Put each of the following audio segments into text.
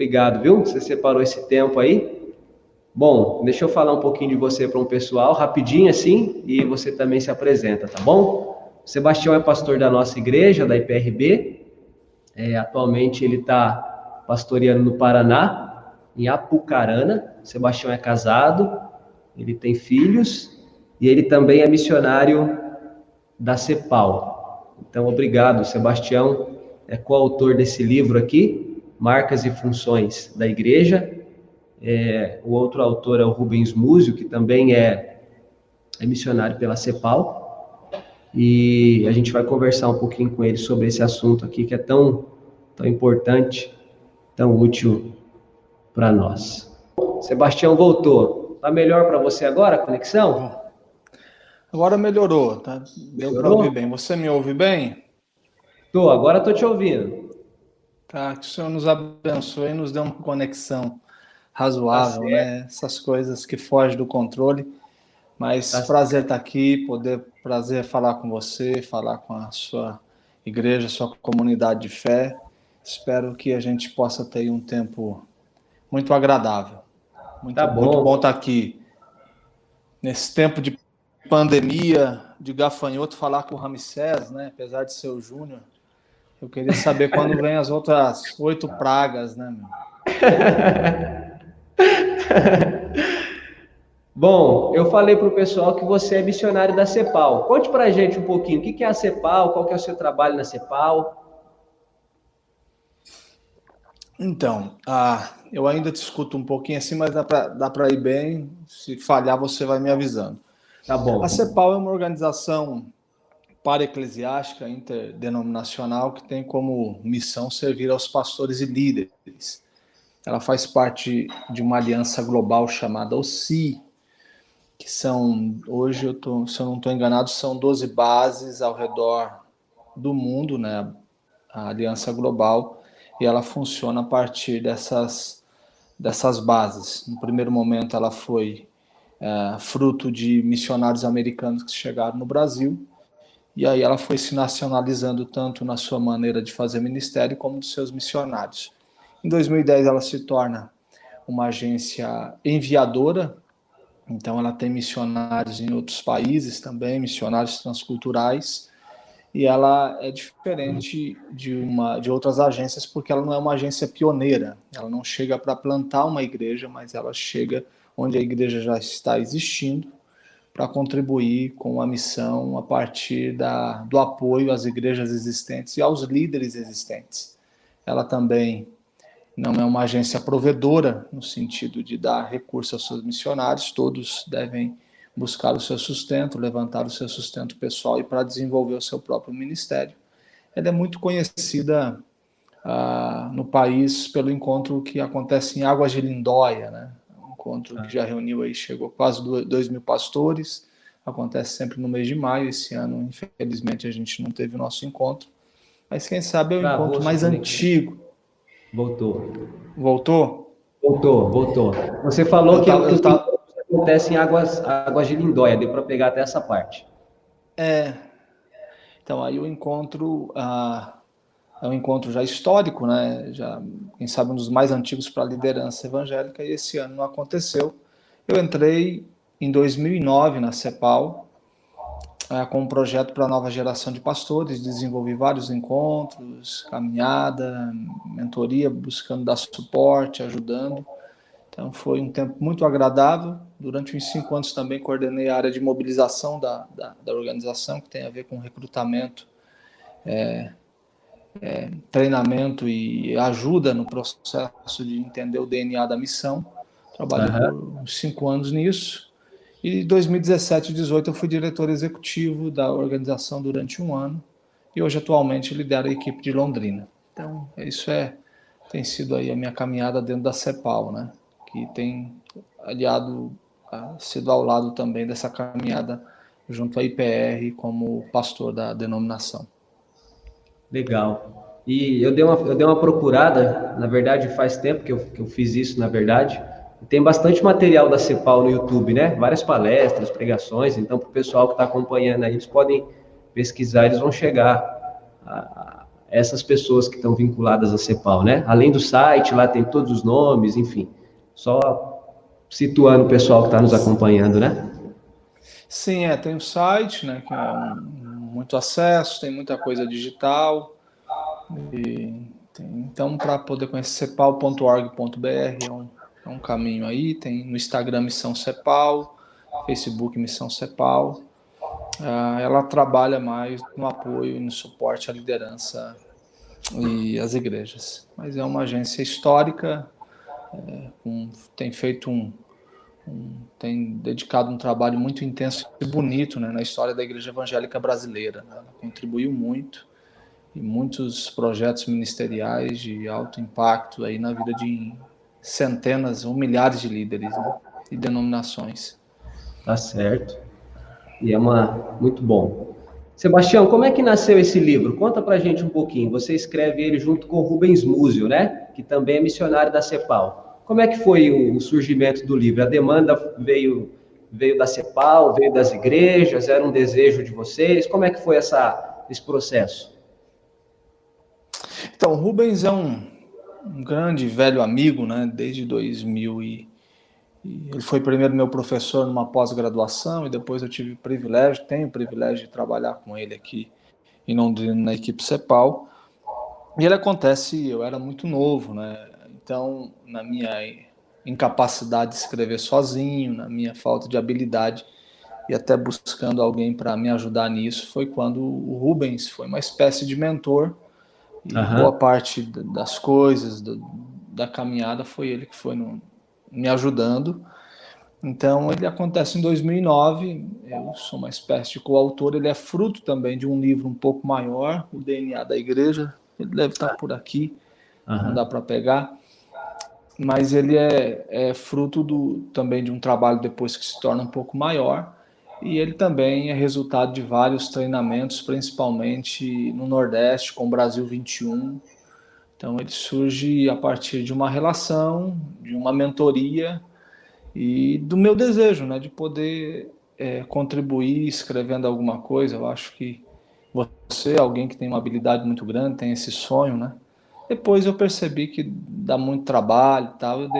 Obrigado, viu? Você separou esse tempo aí. Bom, deixa eu falar um pouquinho de você para um pessoal, rapidinho assim, e você também se apresenta, tá bom? Sebastião é pastor da nossa igreja, da IPRB. É, atualmente ele está pastoreando no Paraná, em Apucarana. Sebastião é casado, ele tem filhos e ele também é missionário da CEPAL. Então, obrigado, Sebastião, é coautor desse livro aqui, Marcas e Funções da Igreja. É, o outro autor é o Rubens Múzio, que também é, é missionário pela CEPAL. E a gente vai conversar um pouquinho com ele sobre esse assunto aqui, que é tão, tão importante, tão útil para nós. Sebastião voltou. Tá melhor para você agora a conexão? Agora melhorou, tá? Deu para ouvir bem. Você me ouve bem? Tô, agora tô te ouvindo. Tá, que o Senhor nos abençoe e nos dê uma conexão razoável, tá né? Essas coisas que fogem do controle. Mas tá prazer estar aqui, poder prazer falar com você, falar com a sua igreja, sua comunidade de fé. Espero que a gente possa ter um tempo muito agradável. Muito, tá bom. muito bom estar aqui nesse tempo de pandemia, de gafanhoto, falar com o Ramsés, né? Apesar de ser o Júnior, eu queria saber quando vem as outras oito pragas, né? Bom, eu falei para o pessoal que você é missionário da CEPAL. Conte para a gente um pouquinho, o que é a CEPAL, qual que é o seu trabalho na CEPAL? Então, ah, eu ainda te escuto um pouquinho assim, mas dá para ir bem. Se falhar, você vai me avisando. Tá bom. A CEPAL é uma organização para-eclesiástica interdenominacional que tem como missão servir aos pastores e líderes. Ela faz parte de uma aliança global chamada OCI, que são, hoje, eu tô, se eu não estou enganado, são 12 bases ao redor do mundo, né? a aliança global, e ela funciona a partir dessas, dessas bases. No primeiro momento, ela foi é, fruto de missionários americanos que chegaram no Brasil, e aí ela foi se nacionalizando tanto na sua maneira de fazer ministério como dos seus missionários. Em 2010 ela se torna uma agência enviadora, então ela tem missionários em outros países também, missionários transculturais, e ela é diferente de uma de outras agências porque ela não é uma agência pioneira, ela não chega para plantar uma igreja, mas ela chega onde a igreja já está existindo para contribuir com a missão a partir da, do apoio às igrejas existentes e aos líderes existentes. Ela também não é uma agência provedora, no sentido de dar recursos aos seus missionários, todos devem buscar o seu sustento, levantar o seu sustento pessoal e para desenvolver o seu próprio ministério. Ela é muito conhecida ah, no país pelo encontro que acontece em Águas de Lindóia, né? encontro que já reuniu aí, chegou quase dois mil pastores, acontece sempre no mês de maio, esse ano, infelizmente, a gente não teve o nosso encontro, mas quem sabe é o Travou, encontro mais antigo. Voltou. Voltou? Voltou, voltou. Você falou eu que, tava, eu tava... acontece em águas, águas de Lindóia, deu para pegar até essa parte. É. Então, aí o encontro... Ah, é um encontro já histórico, né? Já, quem sabe, um dos mais antigos para a liderança evangélica, e esse ano não aconteceu. Eu entrei em 2009 na CEPAL, é, com um projeto para a nova geração de pastores, desenvolvi vários encontros, caminhada, mentoria, buscando dar suporte, ajudando. Então foi um tempo muito agradável. Durante uns cinco anos também coordenei a área de mobilização da, da, da organização, que tem a ver com recrutamento é, é, treinamento e ajuda no processo de entender o DNA da missão. Trabalhei uhum. por cinco anos nisso. E em 2017 e 2018 eu fui diretor executivo da organização durante um ano. E hoje, atualmente, lidero a equipe de Londrina. Então, isso é tem sido aí a minha caminhada dentro da CEPAL, né? Que tem aliado, sido ao lado também dessa caminhada junto à IPR como pastor da denominação. Legal. E eu dei uma, eu dei uma procurada, na verdade faz tempo que eu, que eu fiz isso, na verdade, Tem bastante material da CEPAL no YouTube, né? Várias palestras, pregações. Então, para o pessoal que está acompanhando aí, eles podem pesquisar, eles vão chegar a essas pessoas que estão vinculadas à CEPAL, né? Além do site, lá tem todos os nomes, enfim. Só situando o pessoal que está nos acompanhando, né? Sim, é, tem o site, né, que é muito acesso, tem muita coisa digital. E tem, então, para poder conhecer cepal.org.br é um, é um caminho aí. Tem no Instagram Missão Cepal, Facebook Missão Cepal. Uh, ela trabalha mais no apoio e no suporte à liderança e às igrejas. Mas é uma agência histórica, é, tem feito um, tem dedicado um trabalho muito intenso e bonito né, na história da Igreja Evangélica Brasileira. Né? Ela contribuiu muito em muitos projetos ministeriais de alto impacto aí na vida de centenas ou milhares de líderes né, e denominações. Tá certo. E é uma muito bom. Sebastião, como é que nasceu esse livro? Conta pra gente um pouquinho. Você escreve ele junto com Rubens Múzio, né? Que também é missionário da CEPAL. Como é que foi o surgimento do livro? A demanda veio veio da CEPAL, veio das igrejas, era um desejo de vocês? Como é que foi essa, esse processo? Então, Rubens é um, um grande velho amigo, né? Desde 2000 e, e ele foi primeiro meu professor numa pós-graduação e depois eu tive o privilégio, tenho o privilégio de trabalhar com ele aqui em Londrina na equipe CEPAL. E ele acontece, eu era muito novo, né? Então, na minha incapacidade de escrever sozinho, na minha falta de habilidade e até buscando alguém para me ajudar nisso, foi quando o Rubens foi uma espécie de mentor. E uhum. boa parte das coisas, do, da caminhada, foi ele que foi no, me ajudando. Então, ele acontece em 2009. Eu sou uma espécie de coautor. Ele é fruto também de um livro um pouco maior, O DNA da Igreja. Ele deve estar por aqui, uhum. não dá para pegar mas ele é, é fruto do, também de um trabalho depois que se torna um pouco maior, e ele também é resultado de vários treinamentos, principalmente no Nordeste, com o Brasil 21. Então, ele surge a partir de uma relação, de uma mentoria e do meu desejo né, de poder é, contribuir escrevendo alguma coisa. Eu acho que você, alguém que tem uma habilidade muito grande, tem esse sonho, né? Depois eu percebi que dá muito trabalho e tal, eu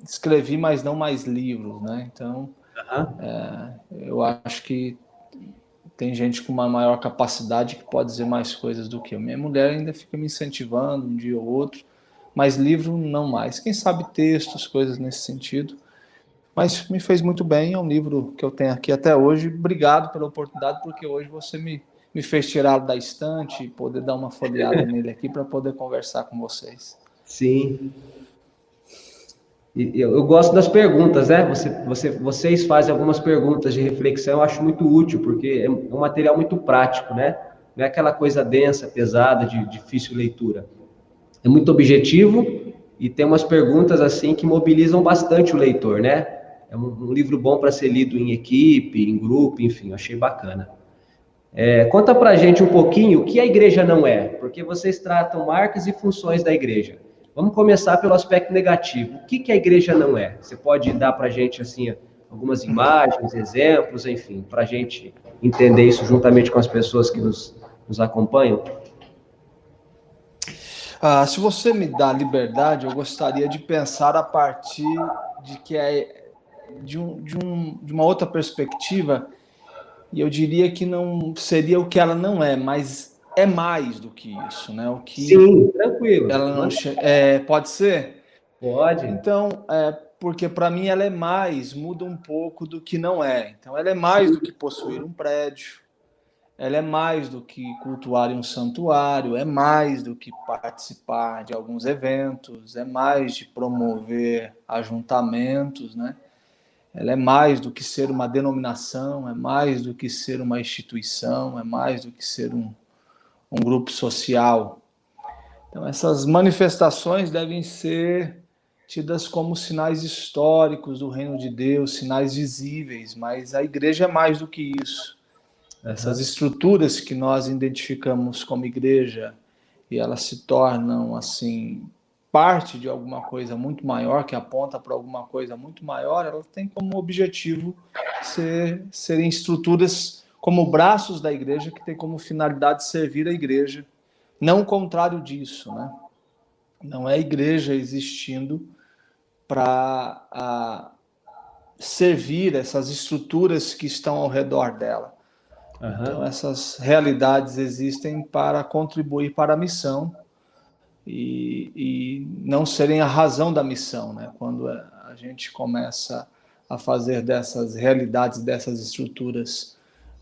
escrevi, mas não mais livros, né? Então, uhum. é, eu acho que tem gente com uma maior capacidade que pode dizer mais coisas do que eu. Minha mulher ainda fica me incentivando um dia ou outro, mas livro não mais. Quem sabe textos, coisas nesse sentido. Mas me fez muito bem, é um livro que eu tenho aqui até hoje. Obrigado pela oportunidade, porque hoje você me me fez tirar da estante e poder dar uma folheada nele aqui para poder conversar com vocês. Sim. Eu, eu, gosto das perguntas, né? Você, você, vocês fazem algumas perguntas de reflexão, eu acho muito útil, porque é um material muito prático, né? Não é aquela coisa densa, pesada, de difícil leitura. É muito objetivo e tem umas perguntas assim que mobilizam bastante o leitor, né? É um, um livro bom para ser lido em equipe, em grupo, enfim, achei bacana. É, conta para gente um pouquinho o que a igreja não é, porque vocês tratam marcas e funções da igreja. Vamos começar pelo aspecto negativo. O que, que a igreja não é? Você pode dar para a gente assim algumas imagens, exemplos, enfim, para a gente entender isso juntamente com as pessoas que nos, nos acompanham? Ah, se você me dá liberdade, eu gostaria de pensar a partir de que é de, um, de, um, de uma outra perspectiva e eu diria que não seria o que ela não é, mas é mais do que isso, né? O que Sim, tranquilo. Ela não é, pode ser. Pode. Então, é, porque para mim ela é mais, muda um pouco do que não é. Então, ela é mais do que possuir um prédio. Ela é mais do que cultuar em um santuário, é mais do que participar de alguns eventos, é mais de promover ajuntamentos, né? ela é mais do que ser uma denominação, é mais do que ser uma instituição, é mais do que ser um, um grupo social. Então, essas manifestações devem ser tidas como sinais históricos do reino de Deus, sinais visíveis, mas a igreja é mais do que isso. Essas estruturas que nós identificamos como igreja e elas se tornam assim parte de alguma coisa muito maior, que aponta para alguma coisa muito maior, ela tem como objetivo ser, serem estruturas como braços da igreja, que tem como finalidade servir a igreja, não o contrário disso, né? Não é a igreja existindo para servir essas estruturas que estão ao redor dela. Uhum. Então, essas realidades existem para contribuir para a missão e, e não serem a razão da missão, né? Quando a gente começa a fazer dessas realidades, dessas estruturas,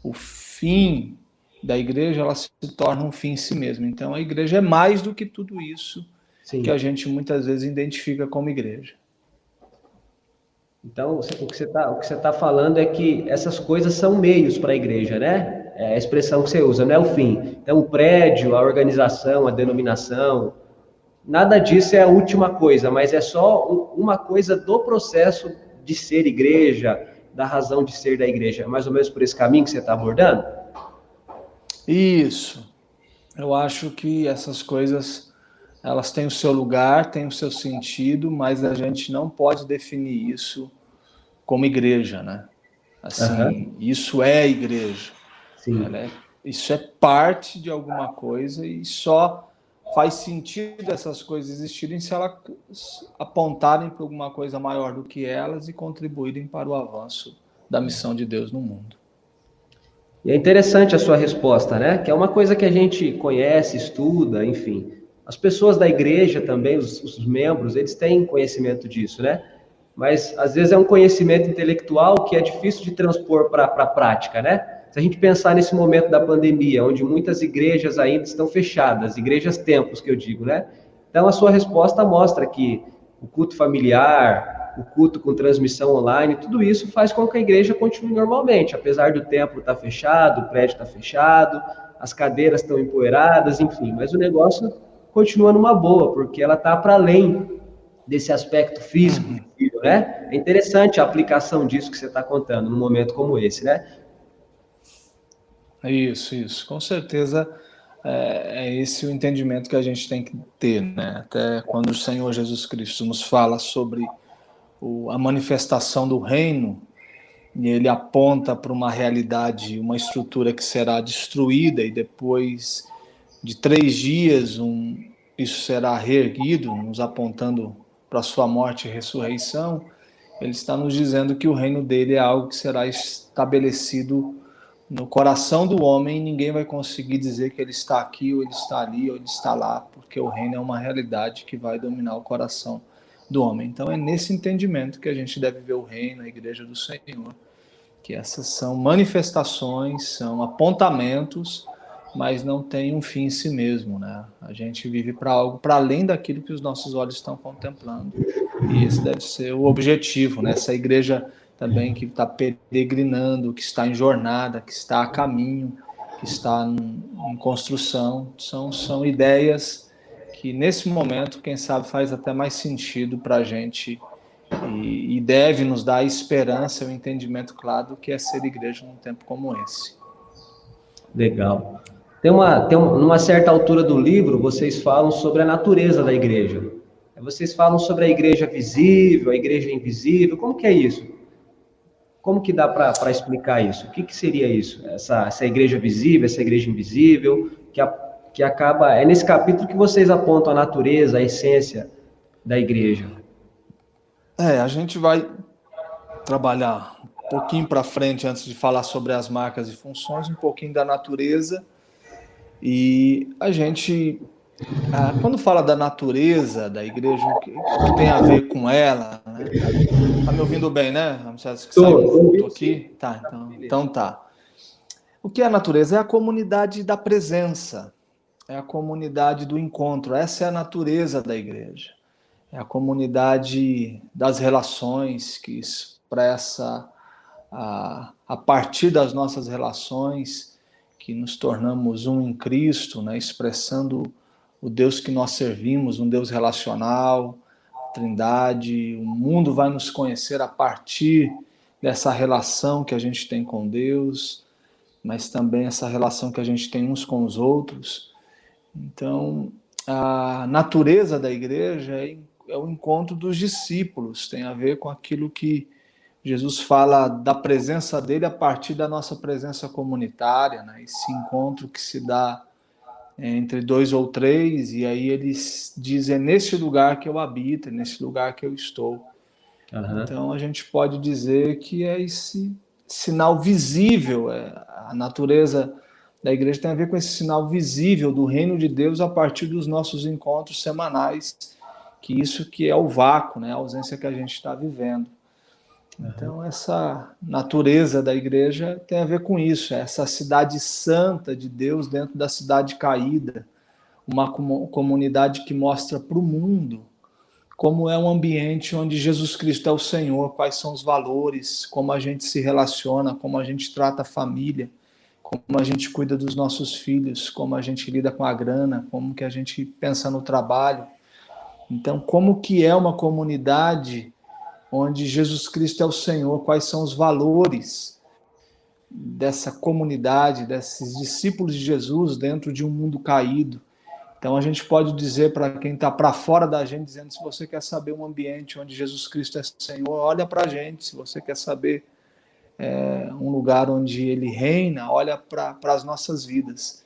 o fim da igreja, ela se torna um fim em si mesma. Então, a igreja é mais do que tudo isso Sim. que a gente muitas vezes identifica como igreja. Então, o que você está tá falando é que essas coisas são meios para a igreja, né? É a expressão que você usa, não é o fim. Então, o prédio, a organização, a denominação, nada disso é a última coisa, mas é só uma coisa do processo de ser igreja, da razão de ser da igreja. É mais ou menos por esse caminho que você está abordando? Isso. Eu acho que essas coisas elas têm o seu lugar, têm o seu sentido, mas a gente não pode definir isso como igreja, né? Assim, uhum. isso é igreja. Sim. É, isso é parte de alguma coisa e só faz sentido essas coisas existirem se elas apontarem para alguma coisa maior do que elas e contribuírem para o avanço da missão de Deus no mundo. E é interessante a sua resposta, né? Que é uma coisa que a gente conhece, estuda, enfim. As pessoas da igreja também, os, os membros, eles têm conhecimento disso, né? Mas às vezes é um conhecimento intelectual que é difícil de transpor para a prática, né? Se a gente pensar nesse momento da pandemia, onde muitas igrejas ainda estão fechadas, igrejas templos que eu digo, né? Então a sua resposta mostra que o culto familiar, o culto com transmissão online, tudo isso faz com que a igreja continue normalmente, apesar do templo estar tá fechado, o prédio estar tá fechado, as cadeiras estão empoeiradas, enfim, mas o negócio continua numa boa, porque ela está para além desse aspecto físico, né? É interessante a aplicação disso que você está contando num momento como esse, né? Isso, isso. Com certeza é, é, esse o entendimento que a gente tem que ter, né? Até quando o Senhor Jesus Cristo nos fala sobre o, a manifestação do reino, e ele aponta para uma realidade, uma estrutura que será destruída e depois de três dias um, isso será reerguido, nos apontando para a sua morte e ressurreição. Ele está nos dizendo que o reino dele é algo que será estabelecido no coração do homem, ninguém vai conseguir dizer que ele está aqui, ou ele está ali, ou ele está lá, porque o reino é uma realidade que vai dominar o coração do homem. Então é nesse entendimento que a gente deve ver o reino, a igreja do Senhor, que essas são manifestações, são apontamentos, mas não tem um fim em si mesmo, né? A gente vive para algo para além daquilo que os nossos olhos estão contemplando. E esse deve ser o objetivo, né? Essa igreja também que está peregrinando, que está em jornada, que está a caminho, que está em construção. São, são ideias que, nesse momento, quem sabe, faz até mais sentido para a gente e, e, deve nos dar a esperança, o entendimento claro do que é ser igreja num tempo como esse. Legal. Tem uma, tem uma, numa certa altura do livro, vocês falam sobre a natureza da igreja. Vocês falam sobre a igreja visível, a igreja invisível. Como que é isso? Como que dá para explicar isso? O que, que seria isso? Essa, essa igreja visível, essa igreja invisível, que, a, que acaba. É nesse capítulo que vocês apontam a natureza, a essência da igreja. É, a gente vai trabalhar um pouquinho para frente antes de falar sobre as marcas e funções, um pouquinho da natureza. E a gente ah, quando fala da natureza da igreja, o que, que tem a ver com ela? Né? Tá me ouvindo bem, né? Estou aqui? Tá, então, então tá. O que é a natureza? É a comunidade da presença, é a comunidade do encontro. Essa é a natureza da igreja. É a comunidade das relações que expressa a, a partir das nossas relações que nos tornamos um em Cristo, né? expressando o Deus que nós servimos, um Deus relacional, Trindade, o mundo vai nos conhecer a partir dessa relação que a gente tem com Deus, mas também essa relação que a gente tem uns com os outros. Então, a natureza da igreja é, é o encontro dos discípulos, tem a ver com aquilo que Jesus fala da presença dele a partir da nossa presença comunitária, né? esse encontro que se dá entre dois ou três, e aí eles dizem: é nesse lugar que eu habito, é nesse lugar que eu estou. Uhum. Então a gente pode dizer que é esse sinal visível, é, a natureza da igreja tem a ver com esse sinal visível do reino de Deus a partir dos nossos encontros semanais, que isso que é o vácuo, né, a ausência que a gente está vivendo. Então, essa natureza da igreja tem a ver com isso, é essa cidade santa de Deus dentro da cidade caída, uma comunidade que mostra para o mundo como é um ambiente onde Jesus Cristo é o Senhor, quais são os valores, como a gente se relaciona, como a gente trata a família, como a gente cuida dos nossos filhos, como a gente lida com a grana, como que a gente pensa no trabalho. Então, como que é uma comunidade onde Jesus Cristo é o Senhor, quais são os valores dessa comunidade, desses discípulos de Jesus dentro de um mundo caído. Então a gente pode dizer para quem está para fora da gente, dizendo: se você quer saber um ambiente onde Jesus Cristo é Senhor, olha para a gente. Se você quer saber é, um lugar onde Ele reina, olha para as nossas vidas.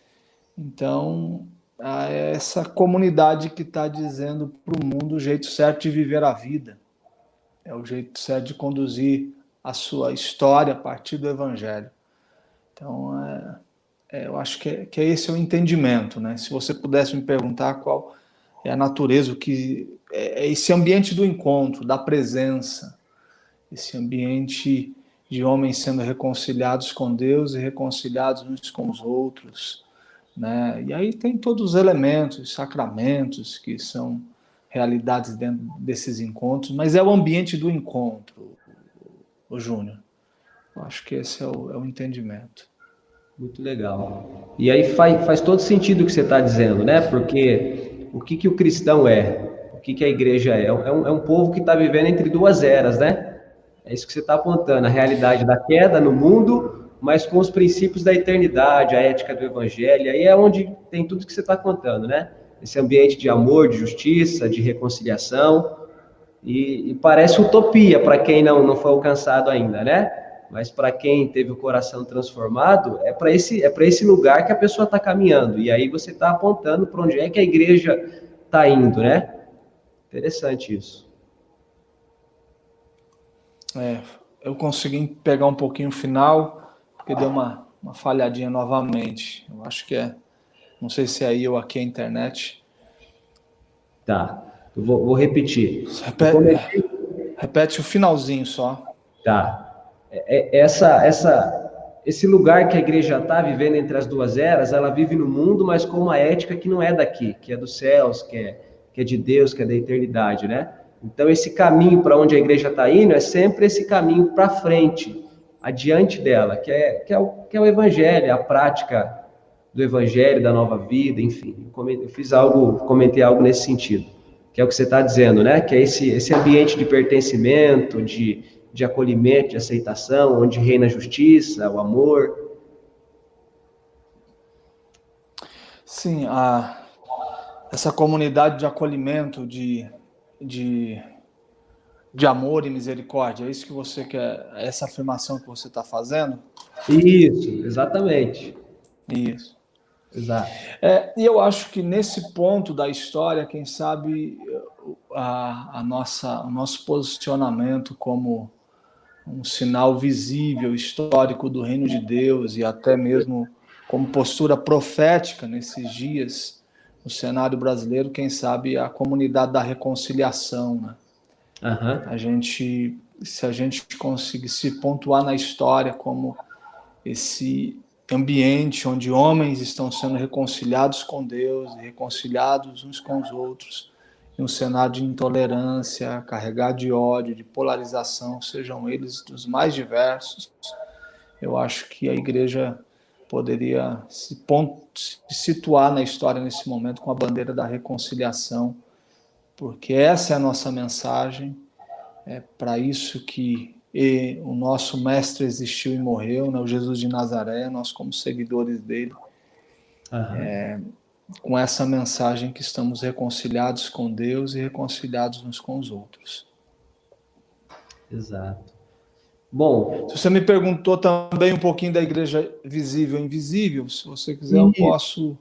Então é essa comunidade que está dizendo para o mundo o jeito certo de viver a vida é o jeito certo de conduzir a sua história a partir do Evangelho. Então, é, é, eu acho que, é, que esse é o entendimento. Né? Se você pudesse me perguntar qual é a natureza, o que é, é esse ambiente do encontro, da presença, esse ambiente de homens sendo reconciliados com Deus e reconciliados uns com os outros. Né? E aí tem todos os elementos, sacramentos que são realidades dentro desses encontros, mas é o ambiente do encontro, o Júnior. Acho que esse é o, é o entendimento. Muito legal. E aí faz, faz todo sentido o que você está dizendo, né? Porque o que, que o cristão é? O que, que a igreja é? É um, é um povo que está vivendo entre duas eras, né? É isso que você está apontando, a realidade da queda no mundo, mas com os princípios da eternidade, a ética do evangelho. Aí é onde tem tudo que você está contando, né? Esse ambiente de amor, de justiça, de reconciliação. E, e parece utopia para quem não, não foi alcançado ainda, né? Mas para quem teve o coração transformado, é para esse, é esse lugar que a pessoa está caminhando. E aí você está apontando para onde é que a igreja está indo, né? Interessante isso. É, eu consegui pegar um pouquinho o final, porque deu uma, uma falhadinha novamente. Eu acho que é não sei se é aí ou aqui a internet. Tá. Eu vou, vou repetir. Repete, repete, o finalzinho só. Tá. É, é, essa, essa, esse lugar que a igreja está vivendo entre as duas eras, ela vive no mundo, mas com uma ética que não é daqui, que é dos céus, que é, que é de Deus, que é da eternidade, né? Então, esse caminho para onde a igreja está indo é sempre esse caminho para frente, adiante dela, que é, que, é o, que é o evangelho, a prática do Evangelho, da nova vida, enfim. Eu fiz algo, comentei algo nesse sentido, que é o que você está dizendo, né? Que é esse, esse ambiente de pertencimento, de, de acolhimento, de aceitação, onde reina a justiça, o amor. Sim, a, essa comunidade de acolhimento, de, de, de amor e misericórdia, é isso que você quer, essa afirmação que você está fazendo? Isso, exatamente. Isso. Exato. É, e eu acho que nesse ponto da história, quem sabe a, a nossa, o nosso posicionamento como um sinal visível, histórico do reino de Deus e até mesmo como postura profética nesses dias no cenário brasileiro, quem sabe a comunidade da reconciliação. Né? Uhum. A gente, se a gente conseguir se pontuar na história como esse ambiente onde homens estão sendo reconciliados com Deus reconciliados uns com os outros, em um cenário de intolerância, carregado de ódio, de polarização, sejam eles dos mais diversos, eu acho que a igreja poderia se, se situar na história nesse momento com a bandeira da reconciliação, porque essa é a nossa mensagem, é para isso que e o nosso mestre existiu e morreu, né? o Jesus de Nazaré, nós como seguidores dele. Uhum. É, com essa mensagem que estamos reconciliados com Deus e reconciliados uns com os outros. Exato. Bom, você me perguntou também um pouquinho da igreja visível e invisível, se você quiser eu posso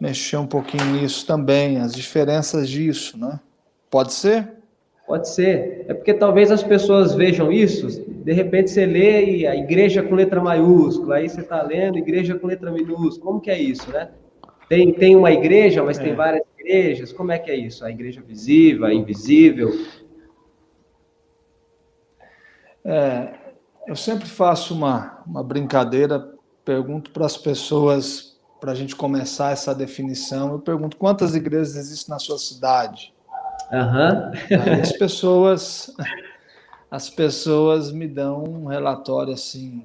mexer um pouquinho nisso também, as diferenças disso, né? Pode ser? Pode ser. É porque talvez as pessoas vejam isso, de repente você lê e a igreja com letra maiúscula, aí você está lendo igreja com letra minúscula. Como que é isso, né? Tem, tem uma igreja, mas é. tem várias igrejas. Como é que é isso? A igreja visível, a invisível? É, eu sempre faço uma, uma brincadeira, pergunto para as pessoas, para a gente começar essa definição, eu pergunto quantas igrejas existem na sua cidade? Uhum. as pessoas, as pessoas me dão um relatório assim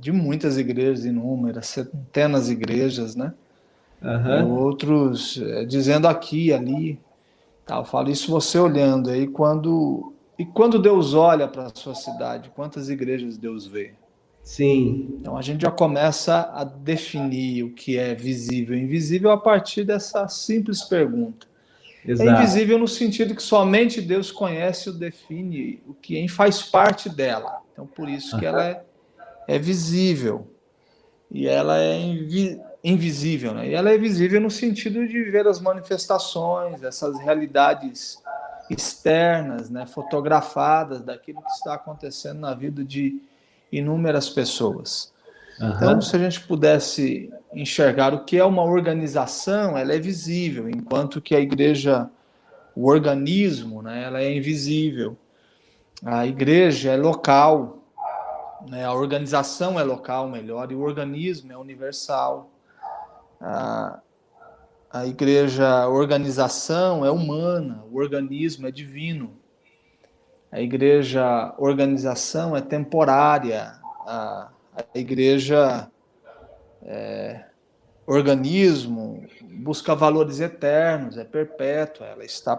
de muitas igrejas, inúmeras, centenas de igrejas, né? Uhum. Outros é, dizendo aqui, ali, tal. Eu falo isso você olhando aí quando e quando Deus olha para a sua cidade, quantas igrejas Deus vê? Sim. Então a gente já começa a definir o que é visível e invisível a partir dessa simples pergunta. É Exato. É invisível no sentido que somente Deus conhece ou define o que faz parte dela. Então, por isso que ela é, é visível. E ela é invi invisível. Né? E ela é visível no sentido de ver as manifestações, essas realidades externas, né, fotografadas daquilo que está acontecendo na vida de inúmeras pessoas. Uhum. Então, se a gente pudesse enxergar o que é uma organização, ela é visível, enquanto que a igreja, o organismo, né, ela é invisível. A igreja é local, né, a organização é local, melhor, e o organismo é universal. A, a igreja, a organização é humana, o organismo é divino. A igreja, organização é temporária, a, a igreja é, organismo, busca valores eternos, é perpétua, ela está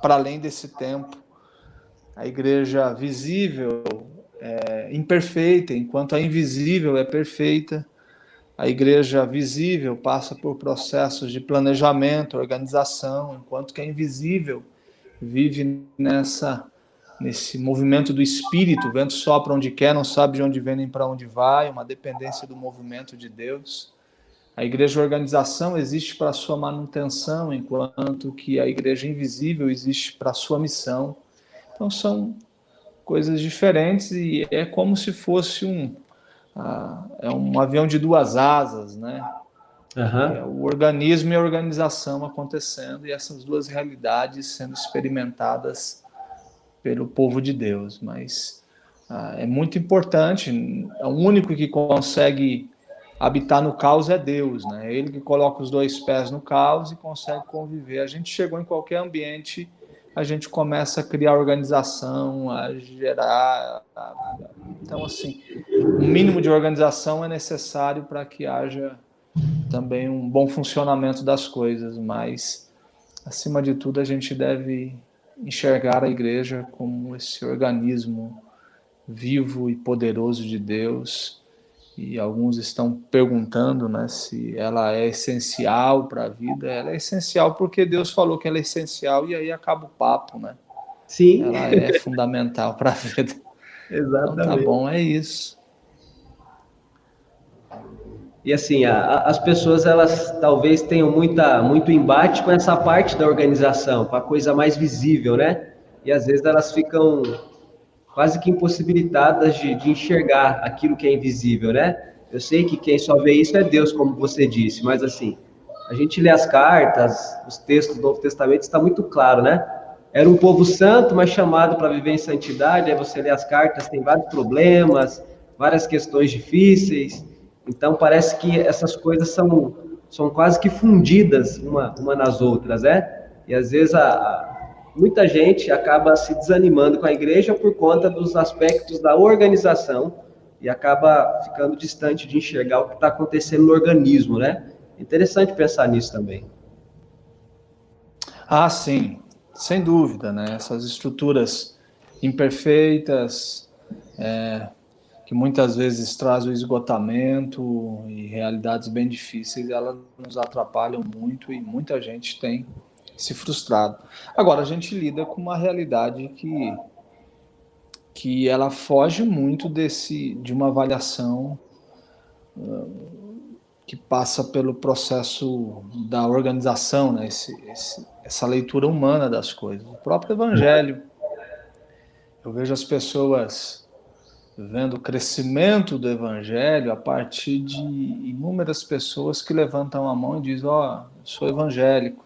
para além desse tempo. A igreja visível é imperfeita, enquanto a invisível é perfeita. A igreja visível passa por processos de planejamento, organização, enquanto que a invisível vive nessa nesse movimento do espírito, o vento sopra onde quer, não sabe de onde vem nem para onde vai, uma dependência do movimento de Deus. A igreja organização existe para sua manutenção, enquanto que a igreja invisível existe para sua missão. Então são coisas diferentes e é como se fosse um uh, é um avião de duas asas, né? Uhum. É o organismo e a organização acontecendo e essas duas realidades sendo experimentadas pelo povo de Deus. Mas uh, é muito importante. É o único que consegue habitar no caos é Deus, né? Ele que coloca os dois pés no caos e consegue conviver. A gente chegou em qualquer ambiente, a gente começa a criar organização, a gerar. Então, assim, um mínimo de organização é necessário para que haja também um bom funcionamento das coisas, mas, acima de tudo, a gente deve enxergar a igreja como esse organismo vivo e poderoso de Deus e alguns estão perguntando né, se ela é essencial para a vida. Ela é essencial porque Deus falou que ela é essencial e aí acaba o papo, né? Sim. Ela é fundamental para a vida. Exatamente. Então, tá bom, é isso. E assim, a, as pessoas elas talvez tenham muita, muito embate com essa parte da organização, com a coisa mais visível, né? E às vezes elas ficam quase que impossibilitadas de, de enxergar aquilo que é invisível, né? Eu sei que quem só vê isso é Deus, como você disse, mas assim, a gente lê as cartas, os textos do Novo Testamento, está muito claro, né? Era um povo santo, mas chamado para viver em santidade. Aí você lê as cartas, tem vários problemas, várias questões difíceis. Então parece que essas coisas são, são quase que fundidas uma, uma nas outras, né? E às vezes a, muita gente acaba se desanimando com a igreja por conta dos aspectos da organização e acaba ficando distante de enxergar o que está acontecendo no organismo, né? Interessante pensar nisso também. Ah, sim, sem dúvida, né? Essas estruturas imperfeitas, é, que muitas vezes traz o esgotamento e realidades bem difíceis, elas nos atrapalham muito e muita gente tem se frustrado. Agora a gente lida com uma realidade que que ela foge muito desse de uma avaliação uh, que passa pelo processo da organização, né? Esse, esse, essa leitura humana das coisas. O próprio Evangelho, eu vejo as pessoas vendo o crescimento do Evangelho a partir de inúmeras pessoas que levantam a mão e dizem: Ó, oh, sou evangélico.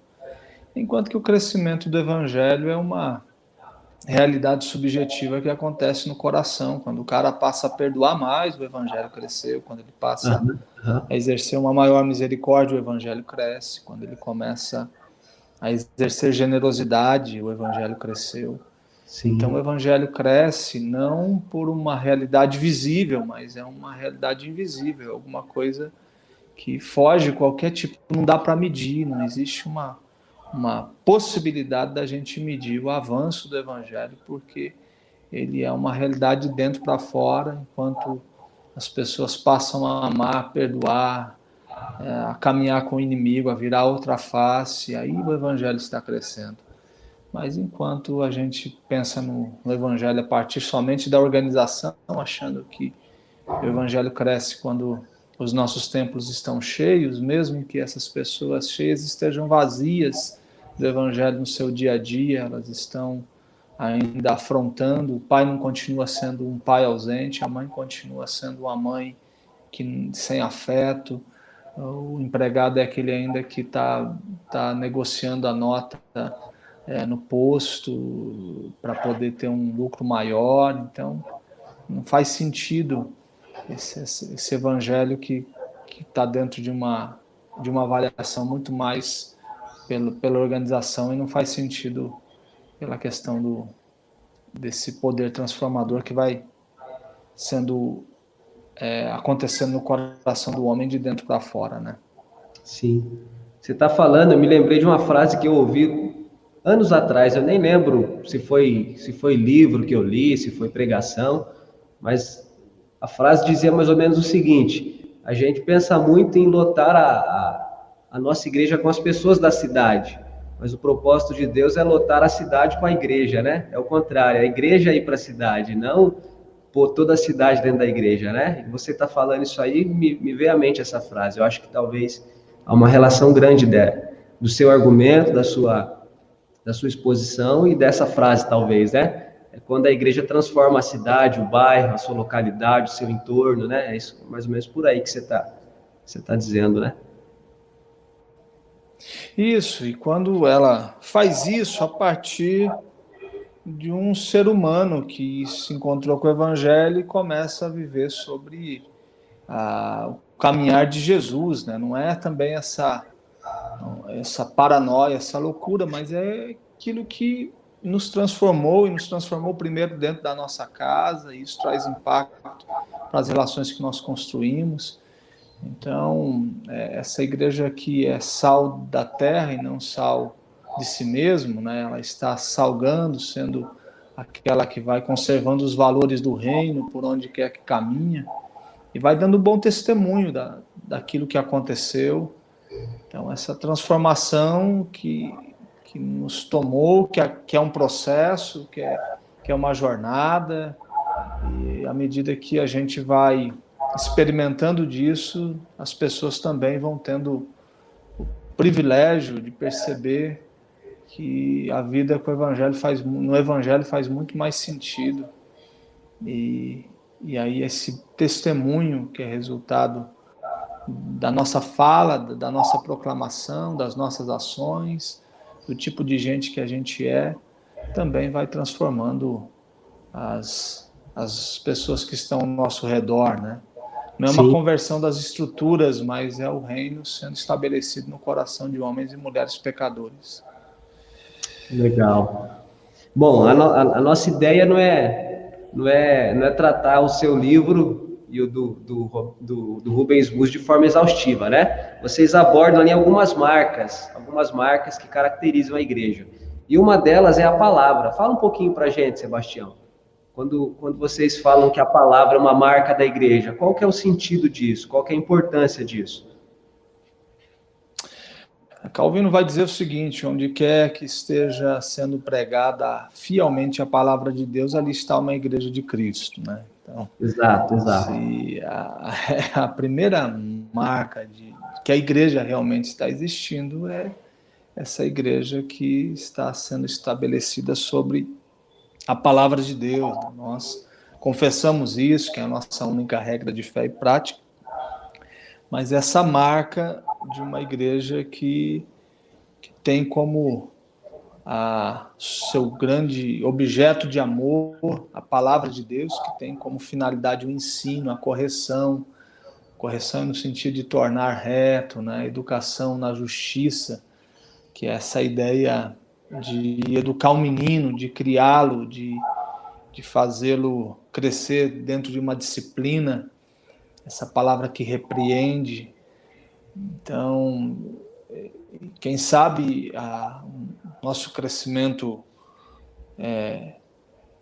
Enquanto que o crescimento do Evangelho é uma realidade subjetiva que acontece no coração. Quando o cara passa a perdoar mais, o evangelho cresceu. Quando ele passa uhum, uhum. a exercer uma maior misericórdia, o evangelho cresce. Quando ele começa a exercer generosidade, o evangelho cresceu. Sim. Então o evangelho cresce não por uma realidade visível, mas é uma realidade invisível, alguma coisa que foge qualquer tipo, não dá para medir, não existe uma uma possibilidade da gente medir o avanço do evangelho, porque ele é uma realidade de dentro para fora, enquanto as pessoas passam a amar, a perdoar, é, a caminhar com o inimigo, a virar outra face, aí o evangelho está crescendo. Mas enquanto a gente pensa no, no evangelho a partir somente da organização, achando que o evangelho cresce quando os nossos templos estão cheios, mesmo que essas pessoas cheias estejam vazias do Evangelho no seu dia a dia, elas estão ainda afrontando. O pai não continua sendo um pai ausente, a mãe continua sendo uma mãe que sem afeto. O empregado é aquele ainda que está tá negociando a nota é, no posto para poder ter um lucro maior. Então, não faz sentido esse, esse, esse evangelho que está dentro de uma, de uma avaliação muito mais pelo, pela organização e não faz sentido pela questão do, desse poder transformador que vai sendo é, acontecendo no coração do homem de dentro para fora, né? Sim. Você está falando, eu me lembrei de uma frase que eu ouvi anos atrás, eu nem lembro se foi se foi livro que eu li, se foi pregação, mas a frase dizia mais ou menos o seguinte: a gente pensa muito em lotar a, a a nossa igreja com as pessoas da cidade. Mas o propósito de Deus é lotar a cidade com a igreja, né? É o contrário, a igreja ir para a cidade, não pôr toda a cidade dentro da igreja, né? Você está falando isso aí, me, me veio à mente essa frase. Eu acho que talvez há uma relação grande dela, do seu argumento, da sua, da sua exposição e dessa frase, talvez, né? É quando a igreja transforma a cidade, o bairro, a sua localidade, o seu entorno, né? É isso, mais ou menos por aí que você está você tá dizendo, né? Isso, e quando ela faz isso a partir de um ser humano que se encontrou com o Evangelho e começa a viver sobre a, o caminhar de Jesus, né? Não é também essa essa paranoia, essa loucura, mas é aquilo que nos transformou e nos transformou primeiro dentro da nossa casa, e isso traz impacto para as relações que nós construímos. Então, é, essa igreja aqui é sal da terra e não sal de si mesmo, né? ela está salgando, sendo aquela que vai conservando os valores do reino por onde quer que caminha, e vai dando bom testemunho da, daquilo que aconteceu. Então, essa transformação que, que nos tomou, que é, que é um processo, que é, que é uma jornada, e à medida que a gente vai experimentando disso, as pessoas também vão tendo o privilégio de perceber que a vida com o evangelho faz no evangelho faz muito mais sentido. E, e aí esse testemunho que é resultado da nossa fala, da nossa proclamação, das nossas ações, do tipo de gente que a gente é, também vai transformando as, as pessoas que estão ao nosso redor, né? Não é uma Sim. conversão das estruturas, mas é o reino sendo estabelecido no coração de homens e mulheres pecadores. Legal. Bom, a, no, a, a nossa ideia não é, não, é, não é tratar o seu livro e o do, do, do, do Rubens Bus de forma exaustiva, né? Vocês abordam ali algumas marcas, algumas marcas que caracterizam a igreja. E uma delas é a palavra. Fala um pouquinho para gente, Sebastião. Quando, quando vocês falam que a palavra é uma marca da igreja, qual que é o sentido disso? Qual que é a importância disso? Calvino vai dizer o seguinte: onde quer que esteja sendo pregada fielmente a palavra de Deus, ali está uma igreja de Cristo, né? Então, exato, exato. A, a, primeira marca de que a igreja realmente está existindo é essa igreja que está sendo estabelecida sobre a palavra de Deus. Nós confessamos isso, que é a nossa única regra de fé e prática, mas essa marca de uma igreja que, que tem como a seu grande objeto de amor, a palavra de Deus, que tem como finalidade o ensino, a correção, correção no sentido de tornar reto, né? educação na justiça, que é essa ideia de educar um menino, de criá-lo, de, de fazê-lo crescer dentro de uma disciplina, essa palavra que repreende. Então, quem sabe a, nosso crescimento é,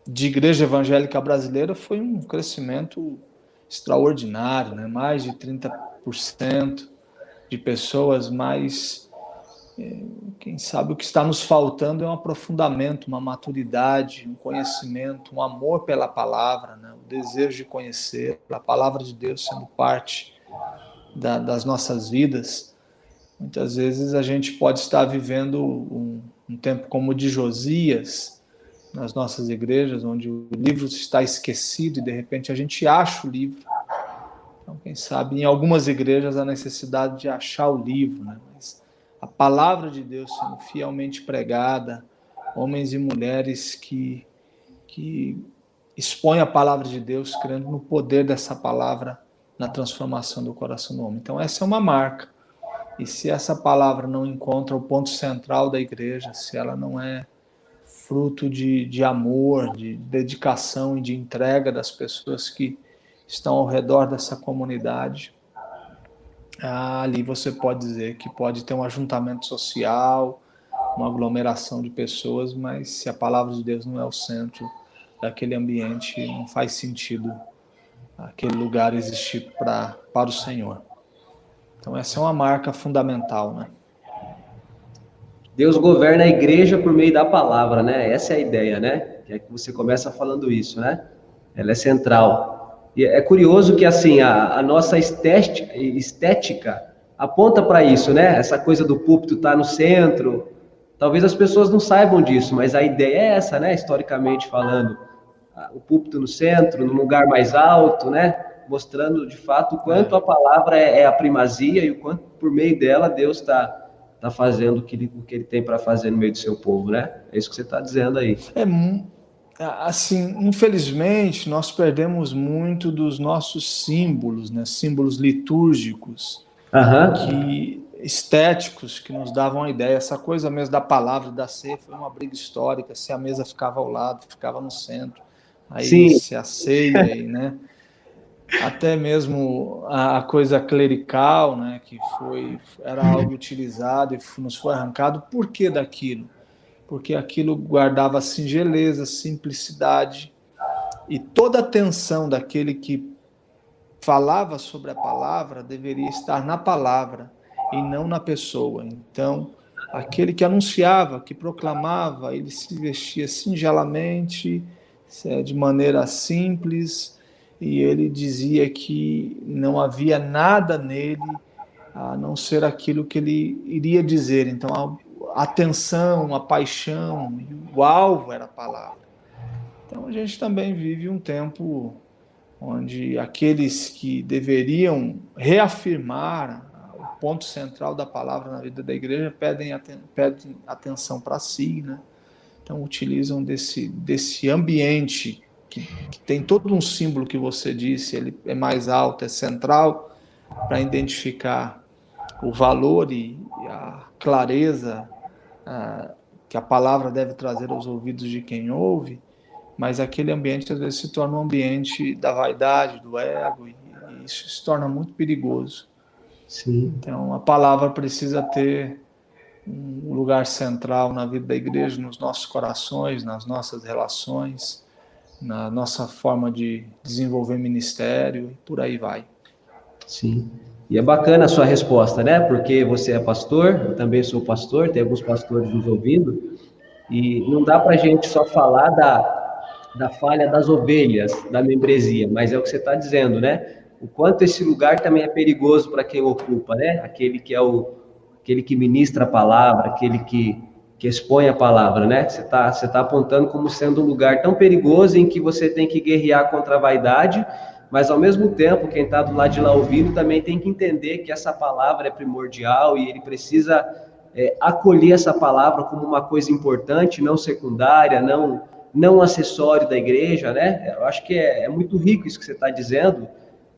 de igreja evangélica brasileira foi um crescimento extraordinário, né? mais de 30% de pessoas, mas é, quem sabe o que está nos faltando é um aprofundamento, uma maturidade, um conhecimento, um amor pela palavra, né? o desejo de conhecer a palavra de Deus sendo parte da, das nossas vidas. Muitas vezes a gente pode estar vivendo um, um tempo como o de Josias, nas nossas igrejas, onde o livro está esquecido e de repente a gente acha o livro. Então, quem sabe em algumas igrejas a necessidade de achar o livro, né? Mas a palavra de Deus sendo fielmente pregada, homens e mulheres que, que expõem a palavra de Deus, crendo no poder dessa palavra na transformação do coração do homem. Então, essa é uma marca. E se essa palavra não encontra o ponto central da igreja, se ela não é fruto de, de amor, de dedicação e de entrega das pessoas que estão ao redor dessa comunidade, ali você pode dizer que pode ter um ajuntamento social, uma aglomeração de pessoas, mas se a palavra de Deus não é o centro daquele ambiente, não faz sentido aquele lugar existir pra, para o Senhor. Então, essa é uma marca fundamental, né? Deus governa a igreja por meio da palavra, né? Essa é a ideia, né? Que é que você começa falando isso, né? Ela é central. E é curioso que, assim, a, a nossa estética, estética aponta para isso, né? Essa coisa do púlpito estar tá no centro. Talvez as pessoas não saibam disso, mas a ideia é essa, né? Historicamente falando. O púlpito no centro, no lugar mais alto, né? Mostrando de fato o quanto a palavra é, é a primazia e o quanto por meio dela Deus está tá fazendo o que ele, o que ele tem para fazer no meio do seu povo, né? É isso que você está dizendo aí. É assim, infelizmente nós perdemos muito dos nossos símbolos, né? Símbolos litúrgicos, uhum. que estéticos que nos davam a ideia. Essa coisa mesmo da palavra da ceia foi uma briga histórica. Se a mesa ficava ao lado, ficava no centro. Aí Sim. se a ceia, né? Até mesmo a, coisa clerical, né, que foi era algo utilizado e nos foi arrancado. Por que daquilo? Porque aquilo guardava singeleza, simplicidade e toda a atenção daquele que falava sobre a palavra deveria estar na palavra e não na pessoa. Então, aquele que anunciava, que proclamava, ele se vestia singelamente, de maneira simples, e ele dizia que não havia nada nele a não ser aquilo que ele iria dizer. Então, a atenção, a paixão, o alvo era a palavra. Então, a gente também vive um tempo onde aqueles que deveriam reafirmar o ponto central da palavra na vida da igreja pedem, aten pedem atenção para si, né? Então, utilizam desse, desse ambiente que, que tem todo um símbolo que você disse, ele é mais alto, é central, para identificar o valor e, a clareza que a palavra deve trazer aos ouvidos de quem ouve, mas aquele ambiente às vezes se torna um ambiente da vaidade, do ego, e, e isso se torna muito perigoso. Sim. Então a palavra precisa ter um lugar central na vida da igreja, nos nossos corações, nas nossas relações na nossa forma de desenvolver ministério e por aí vai. Sim. E é bacana a sua resposta, né? Porque você é pastor, eu também sou pastor, tem alguns pastores nos ouvindo, e não dá para a gente só falar da, da falha das ovelhas, da membresia, mas é o que você está dizendo, né? O quanto esse lugar também é perigoso para quem ocupa, né? Aquele que é o aquele que ministra a palavra, aquele que, que expõe a palavra, né? Você está você tá apontando como sendo um lugar tão perigoso em que você tem que guerrear contra a vaidade, mas ao mesmo tempo, quem está do lado de lá ouvindo também tem que entender que essa palavra é primordial e ele precisa é, acolher essa palavra como uma coisa importante, não secundária, não não acessório da igreja, né? Eu acho que é, é muito rico isso que você está dizendo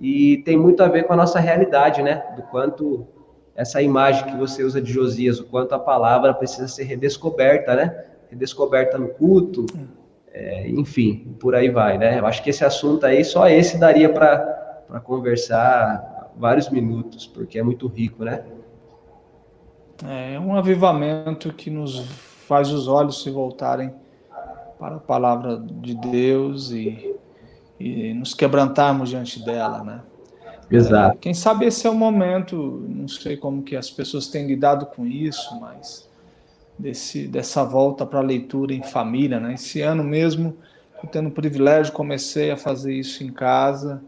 e tem muito a ver com a nossa realidade, né? Do quanto essa imagem que você usa de Josias, o quanto a palavra precisa ser redescoberta, né? Redescoberta no culto, é, enfim, por aí vai, né? Eu acho que esse assunto aí, só esse daria para conversar vários minutos, porque é muito rico, né? É um avivamento que nos faz os olhos se voltarem para a palavra de Deus e, e nos quebrantarmos diante dela, né? Exato. É, quem sabe esse é o momento, não sei como que as pessoas têm lidado com isso, mas desse, dessa volta para a leitura em família, né? Esse ano mesmo, tendo o privilégio, comecei a fazer isso em casa,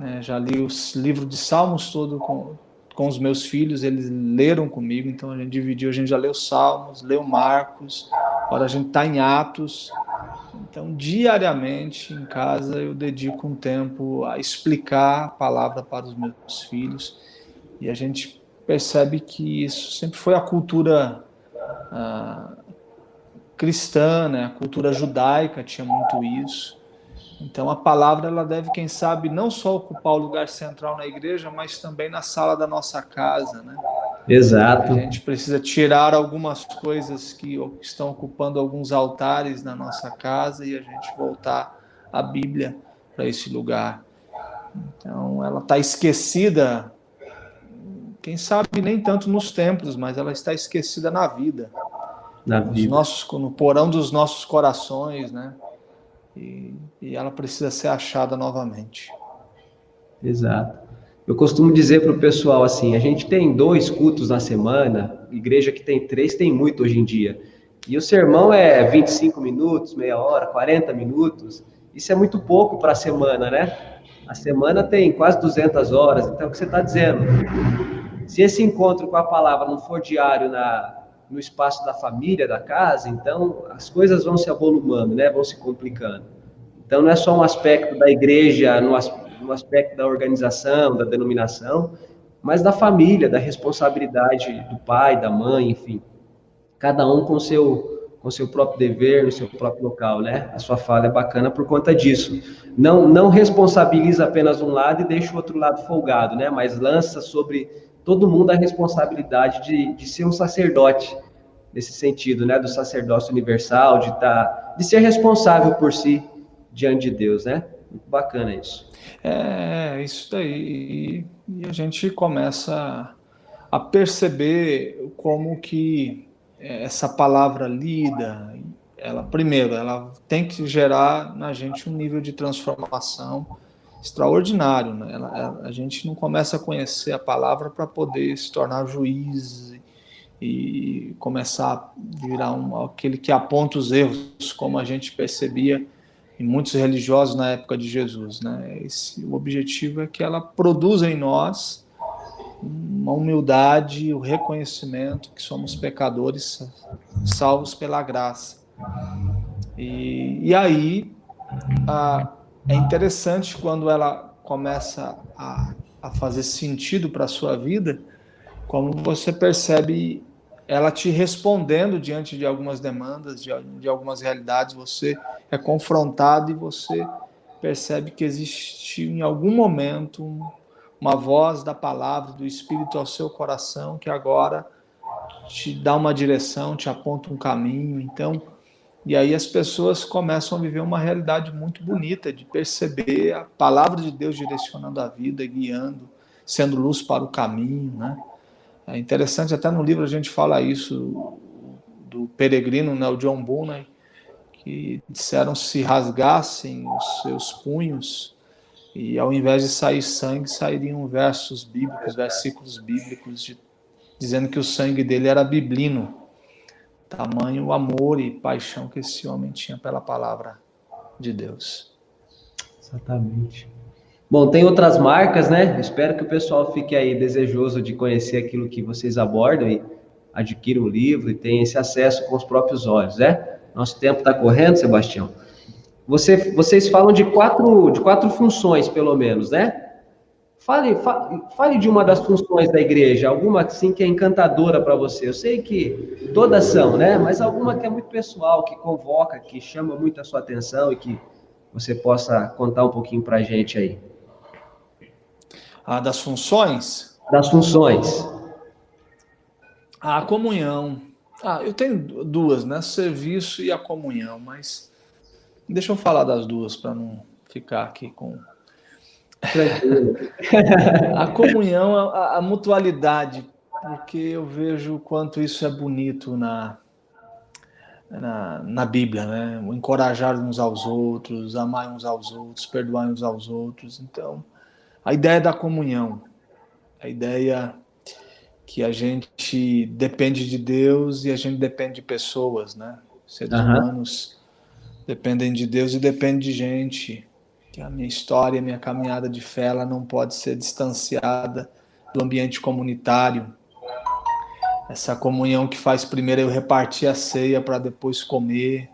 né? já li os livros de Salmos todo com, com os meus filhos, eles leram comigo, então a gente dividiu, a gente já leu Salmos, leu Marcos, agora a gente está em Atos. Então, diariamente em casa eu dedico um tempo a explicar a palavra para os meus filhos e a gente percebe que isso sempre foi a cultura ah, cristã, né? a cultura judaica tinha muito isso. Então a palavra ela deve, quem sabe, não só ocupar o lugar central na igreja, mas também na sala da nossa casa, né? Exato. A gente precisa tirar algumas coisas que estão ocupando alguns altares na nossa casa e a gente voltar a Bíblia para esse lugar. Então ela está esquecida, quem sabe nem tanto nos templos, mas ela está esquecida na vida. Na vida. Nossos, no porão dos nossos corações, né? e, e ela precisa ser achada novamente. Exato. Eu costumo dizer para o pessoal assim: a gente tem dois cultos na semana, igreja que tem três tem muito hoje em dia. E o sermão é 25 minutos, meia hora, 40 minutos. Isso é muito pouco para a semana, né? A semana tem quase 200 horas. Então, é o que você está dizendo? Se esse encontro com a palavra não for diário na, no espaço da família, da casa, então as coisas vão se avolumando, né? Vão se complicando. Então não é só um aspecto da igreja, no, no aspecto da organização, da denominação, mas da família, da responsabilidade do pai, da mãe, enfim. Cada um com seu com seu próprio dever, no seu próprio local, né? A sua fala é bacana por conta disso. Não não responsabiliza apenas um lado e deixa o outro lado folgado, né? Mas lança sobre todo mundo a responsabilidade de, de ser um sacerdote, nesse sentido, né, do sacerdócio universal, de tá, de ser responsável por si diante de Deus, né? Muito bacana isso. É, isso daí. E a gente começa a perceber como que essa palavra lida, ela primeiro, ela tem que gerar na gente um nível de transformação extraordinário. Né? Ela, a gente não começa a conhecer a palavra para poder se tornar juiz e começar a virar um, aquele que aponta os erros, como a gente percebia em muitos religiosos na época de Jesus. Né? Esse, o objetivo é que ela produza em nós uma humildade, o reconhecimento que somos pecadores salvos pela graça. E, e aí, a, é interessante quando ela começa a, a fazer sentido para a sua vida, como você percebe ela te respondendo diante de algumas demandas, de, de algumas realidades, você é confrontado e você percebe que existe em algum momento uma voz da palavra, do Espírito ao seu coração, que agora te dá uma direção, te aponta um caminho. Então, e aí as pessoas começam a viver uma realidade muito bonita de perceber a palavra de Deus direcionando a vida, guiando, sendo luz para o caminho, né? É interessante, até no livro a gente fala isso do peregrino, né, o John Boone, que disseram se rasgassem os seus punhos e ao invés de sair sangue, sairiam versos bíblicos, versículos bíblicos de, dizendo que o sangue dele era biblino. Tamanho amor e paixão que esse homem tinha pela palavra de Deus. Exatamente. Bom, tem outras marcas, né? Espero que o pessoal fique aí desejoso de conhecer aquilo que vocês abordam e adquira o livro e tenha esse acesso com os próprios olhos, né? Nosso tempo está correndo, Sebastião. Você, vocês falam de quatro, de quatro funções, pelo menos, né? Fale, fale, fale de uma das funções da igreja, alguma assim que é encantadora para você. Eu sei que todas são, né? Mas alguma que é muito pessoal, que convoca, que chama muito a sua atenção e que você possa contar um pouquinho para a gente aí. Ah, das funções? Das funções. A comunhão. Ah, eu tenho duas, né? Serviço e a comunhão, mas deixa eu falar das duas para não ficar aqui com. a comunhão, a, a mutualidade, porque eu vejo o quanto isso é bonito na, na, na Bíblia, né? encorajar uns aos outros, amar uns aos outros, perdoar uns aos outros. Então, a ideia da comunhão, a ideia que a gente depende de Deus e a gente depende de pessoas, né? Seres uhum. humanos dependem de Deus e dependem de gente. Que a minha história, a minha caminhada de fé, ela não pode ser distanciada do ambiente comunitário. Essa comunhão que faz primeiro eu repartir a ceia para depois comer.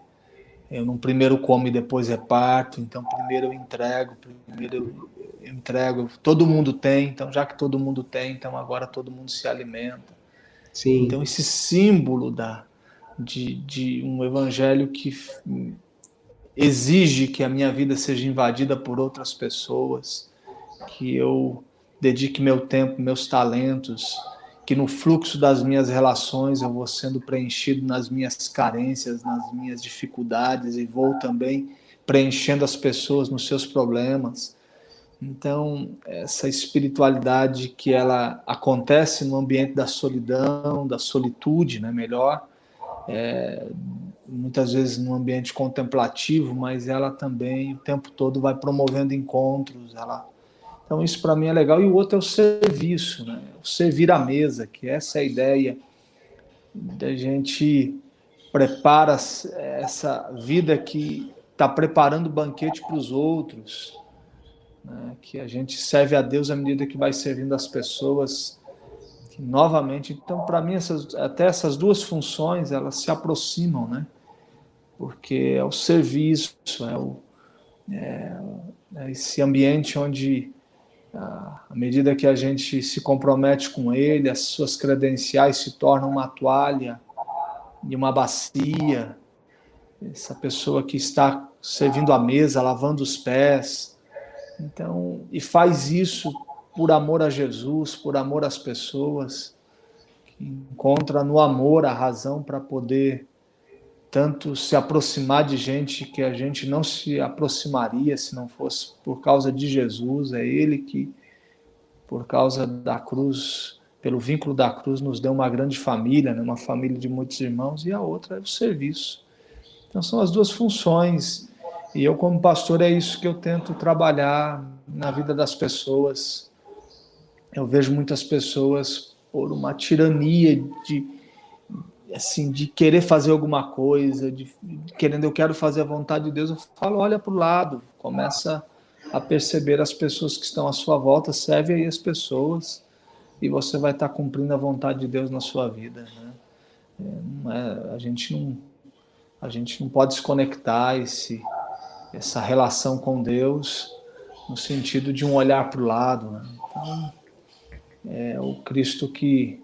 Eu não primeiro como e depois reparto, então primeiro eu entrego, primeiro eu entrego, todo mundo tem, então já que todo mundo tem, então agora todo mundo se alimenta. Sim. Então esse símbolo da, de, de um evangelho que exige que a minha vida seja invadida por outras pessoas, que eu dedique meu tempo, meus talentos, que no fluxo das minhas relações eu vou sendo preenchido nas minhas carências, nas minhas dificuldades e vou também preenchendo as pessoas nos seus problemas. Então, essa espiritualidade que ela acontece no ambiente da solidão, da solitude, né, melhor, é, muitas vezes no ambiente contemplativo, mas ela também o tempo todo vai promovendo encontros, ela então isso para mim é legal e o outro é o serviço, né? O servir à mesa, que essa é a ideia da gente prepara essa vida que está preparando banquete para os outros, né, que a gente serve a Deus à medida que vai servindo as pessoas novamente. Então, para mim, essas, até essas duas funções elas se aproximam, né? Porque é o serviço, é, o, é, é esse ambiente onde, à medida que a gente se compromete com ele, as suas credenciais se tornam uma toalha e uma bacia. Essa pessoa que está servindo a mesa, lavando os pés, então, e faz isso por amor a Jesus, por amor às pessoas, que encontra no amor a razão para poder tanto se aproximar de gente que a gente não se aproximaria se não fosse por causa de Jesus, é ele que por causa da cruz, pelo vínculo da cruz nos deu uma grande família, né? uma família de muitos irmãos e a outra é o serviço. Então são as duas funções e eu, como pastor, é isso que eu tento trabalhar na vida das pessoas. Eu vejo muitas pessoas por uma tirania de assim de querer fazer alguma coisa, de querendo eu quero fazer a vontade de Deus, eu falo, olha para o lado, começa a perceber as pessoas que estão à sua volta, serve aí as pessoas e você vai estar cumprindo a vontade de Deus na sua vida. Né? É, a gente não a gente não pode desconectar esse essa relação com Deus no sentido de um olhar para o lado. Né? Então, é o Cristo que,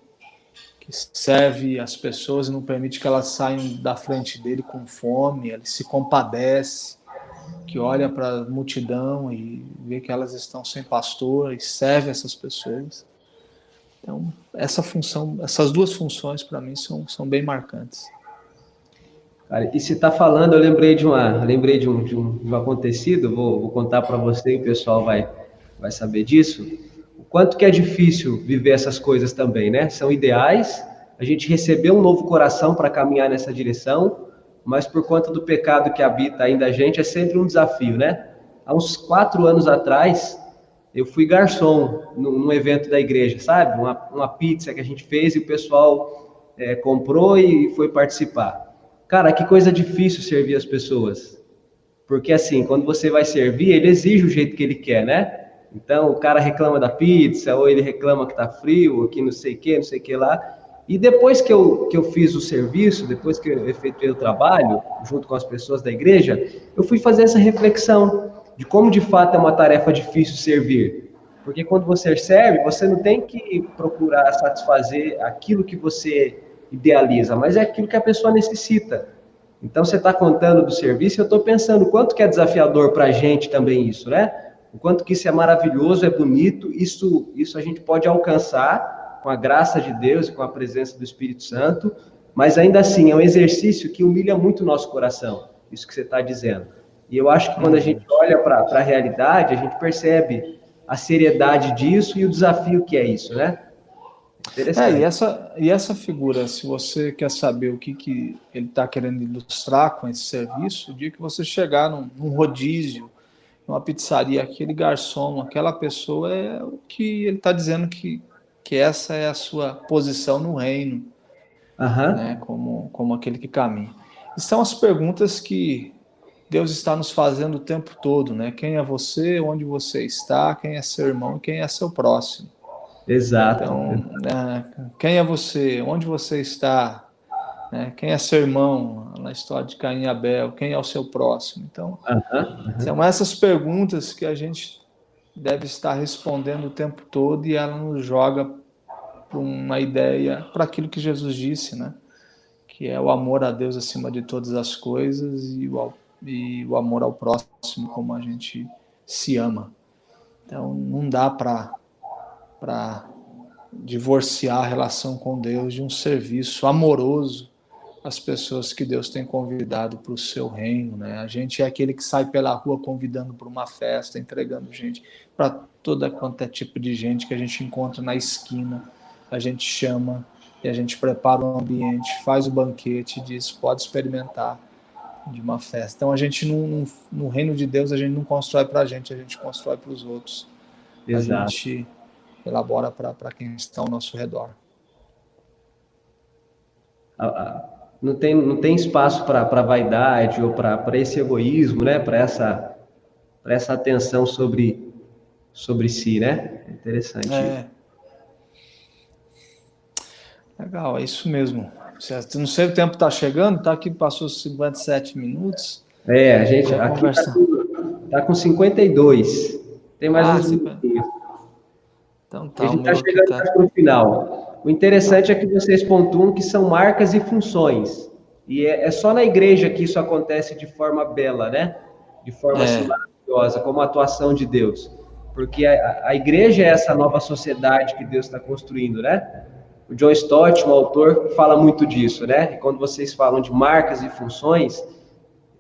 que serve as pessoas e não permite que elas saiam da frente dele com fome, ele se compadece, que olha para a multidão e vê que elas estão sem pastor e serve essas pessoas. Então, essa função, essas duas funções para mim são, são bem marcantes. Cara, e se está falando, eu lembrei de uma, lembrei de um, de um, de um acontecido, vou, vou contar para você e o pessoal vai, vai saber disso. O quanto que é difícil viver essas coisas também, né? São ideais, a gente recebeu um novo coração para caminhar nessa direção, mas por conta do pecado que habita ainda a gente, é sempre um desafio, né? Há uns quatro anos atrás, eu fui garçom num, num evento da igreja, sabe? Uma, uma, pizza que a gente fez e o pessoal é, comprou e foi participar. Cara, que coisa difícil servir as pessoas. Porque assim, quando você vai servir, ele exige o jeito que ele quer, né? Então, o cara reclama da pizza, ou ele reclama que tá frio, ou que não sei o que, não sei o que lá. E depois que eu, que eu fiz o serviço, depois que eu efetuei o trabalho, junto com as pessoas da igreja, eu fui fazer essa reflexão de como de fato é uma tarefa difícil servir. Porque quando você serve, você não tem que procurar satisfazer aquilo que você idealiza, mas é aquilo que a pessoa necessita. Então você está contando do serviço, eu estou pensando quanto que é desafiador para a gente também isso, né? O quanto que isso é maravilhoso, é bonito, isso, isso a gente pode alcançar com a graça de Deus e com a presença do Espírito Santo, mas ainda assim é um exercício que humilha muito o nosso coração, isso que você está dizendo. E eu acho que quando a gente olha para a realidade, a gente percebe a seriedade disso e o desafio que é isso, né? É, e essa, e essa figura, se você quer saber o que, que ele está querendo ilustrar com esse serviço, o dia que você chegar num, num rodízio, numa pizzaria, aquele garçom, aquela pessoa é o que ele está dizendo que, que essa é a sua posição no reino, uhum. né, como, como aquele que caminha. E são as perguntas que Deus está nos fazendo o tempo todo, né? Quem é você, onde você está, quem é seu irmão, quem é seu próximo. Exato. Então, né, quem é você, onde você está, né? quem é seu irmão, na história de Caim e Abel, quem é o seu próximo. Então, uhum, uhum. são essas perguntas que a gente deve estar respondendo o tempo todo e ela nos joga para uma ideia, para aquilo que Jesus disse, né? Que é o amor a Deus acima de todas as coisas e o, e o amor ao próximo como a gente se ama. Então não dá para para divorciar a relação com Deus de um serviço amoroso as pessoas que Deus tem convidado para o seu reino, né? A gente é aquele que sai pela rua convidando para uma festa, entregando gente para toda quanto é tipo de gente que a gente encontra na esquina, a gente chama e a gente prepara um ambiente, faz o banquete, diz pode experimentar de uma festa. Então a gente não, no reino de Deus a gente não constrói para a gente, a gente constrói para os outros. Exato. A gente elabora para quem está ao nosso redor. não tem, não tem espaço para vaidade ou para esse egoísmo, né? Para essa, essa atenção sobre, sobre si, né? Interessante. É. Legal, é isso mesmo. Não sei o tempo está chegando, tá aqui, passou 57 minutos. É, a gente aqui está com, tá com 52. Tem mais ah, minutinhos. Então tá, a gente está chegando tá... para o final. O interessante é que vocês pontuam que são marcas e funções. E é, é só na igreja que isso acontece de forma bela, né? De forma é. maravilhosa, como a atuação de Deus. Porque a, a igreja é essa nova sociedade que Deus está construindo, né? O John Stott, o autor, fala muito disso, né? E quando vocês falam de marcas e funções,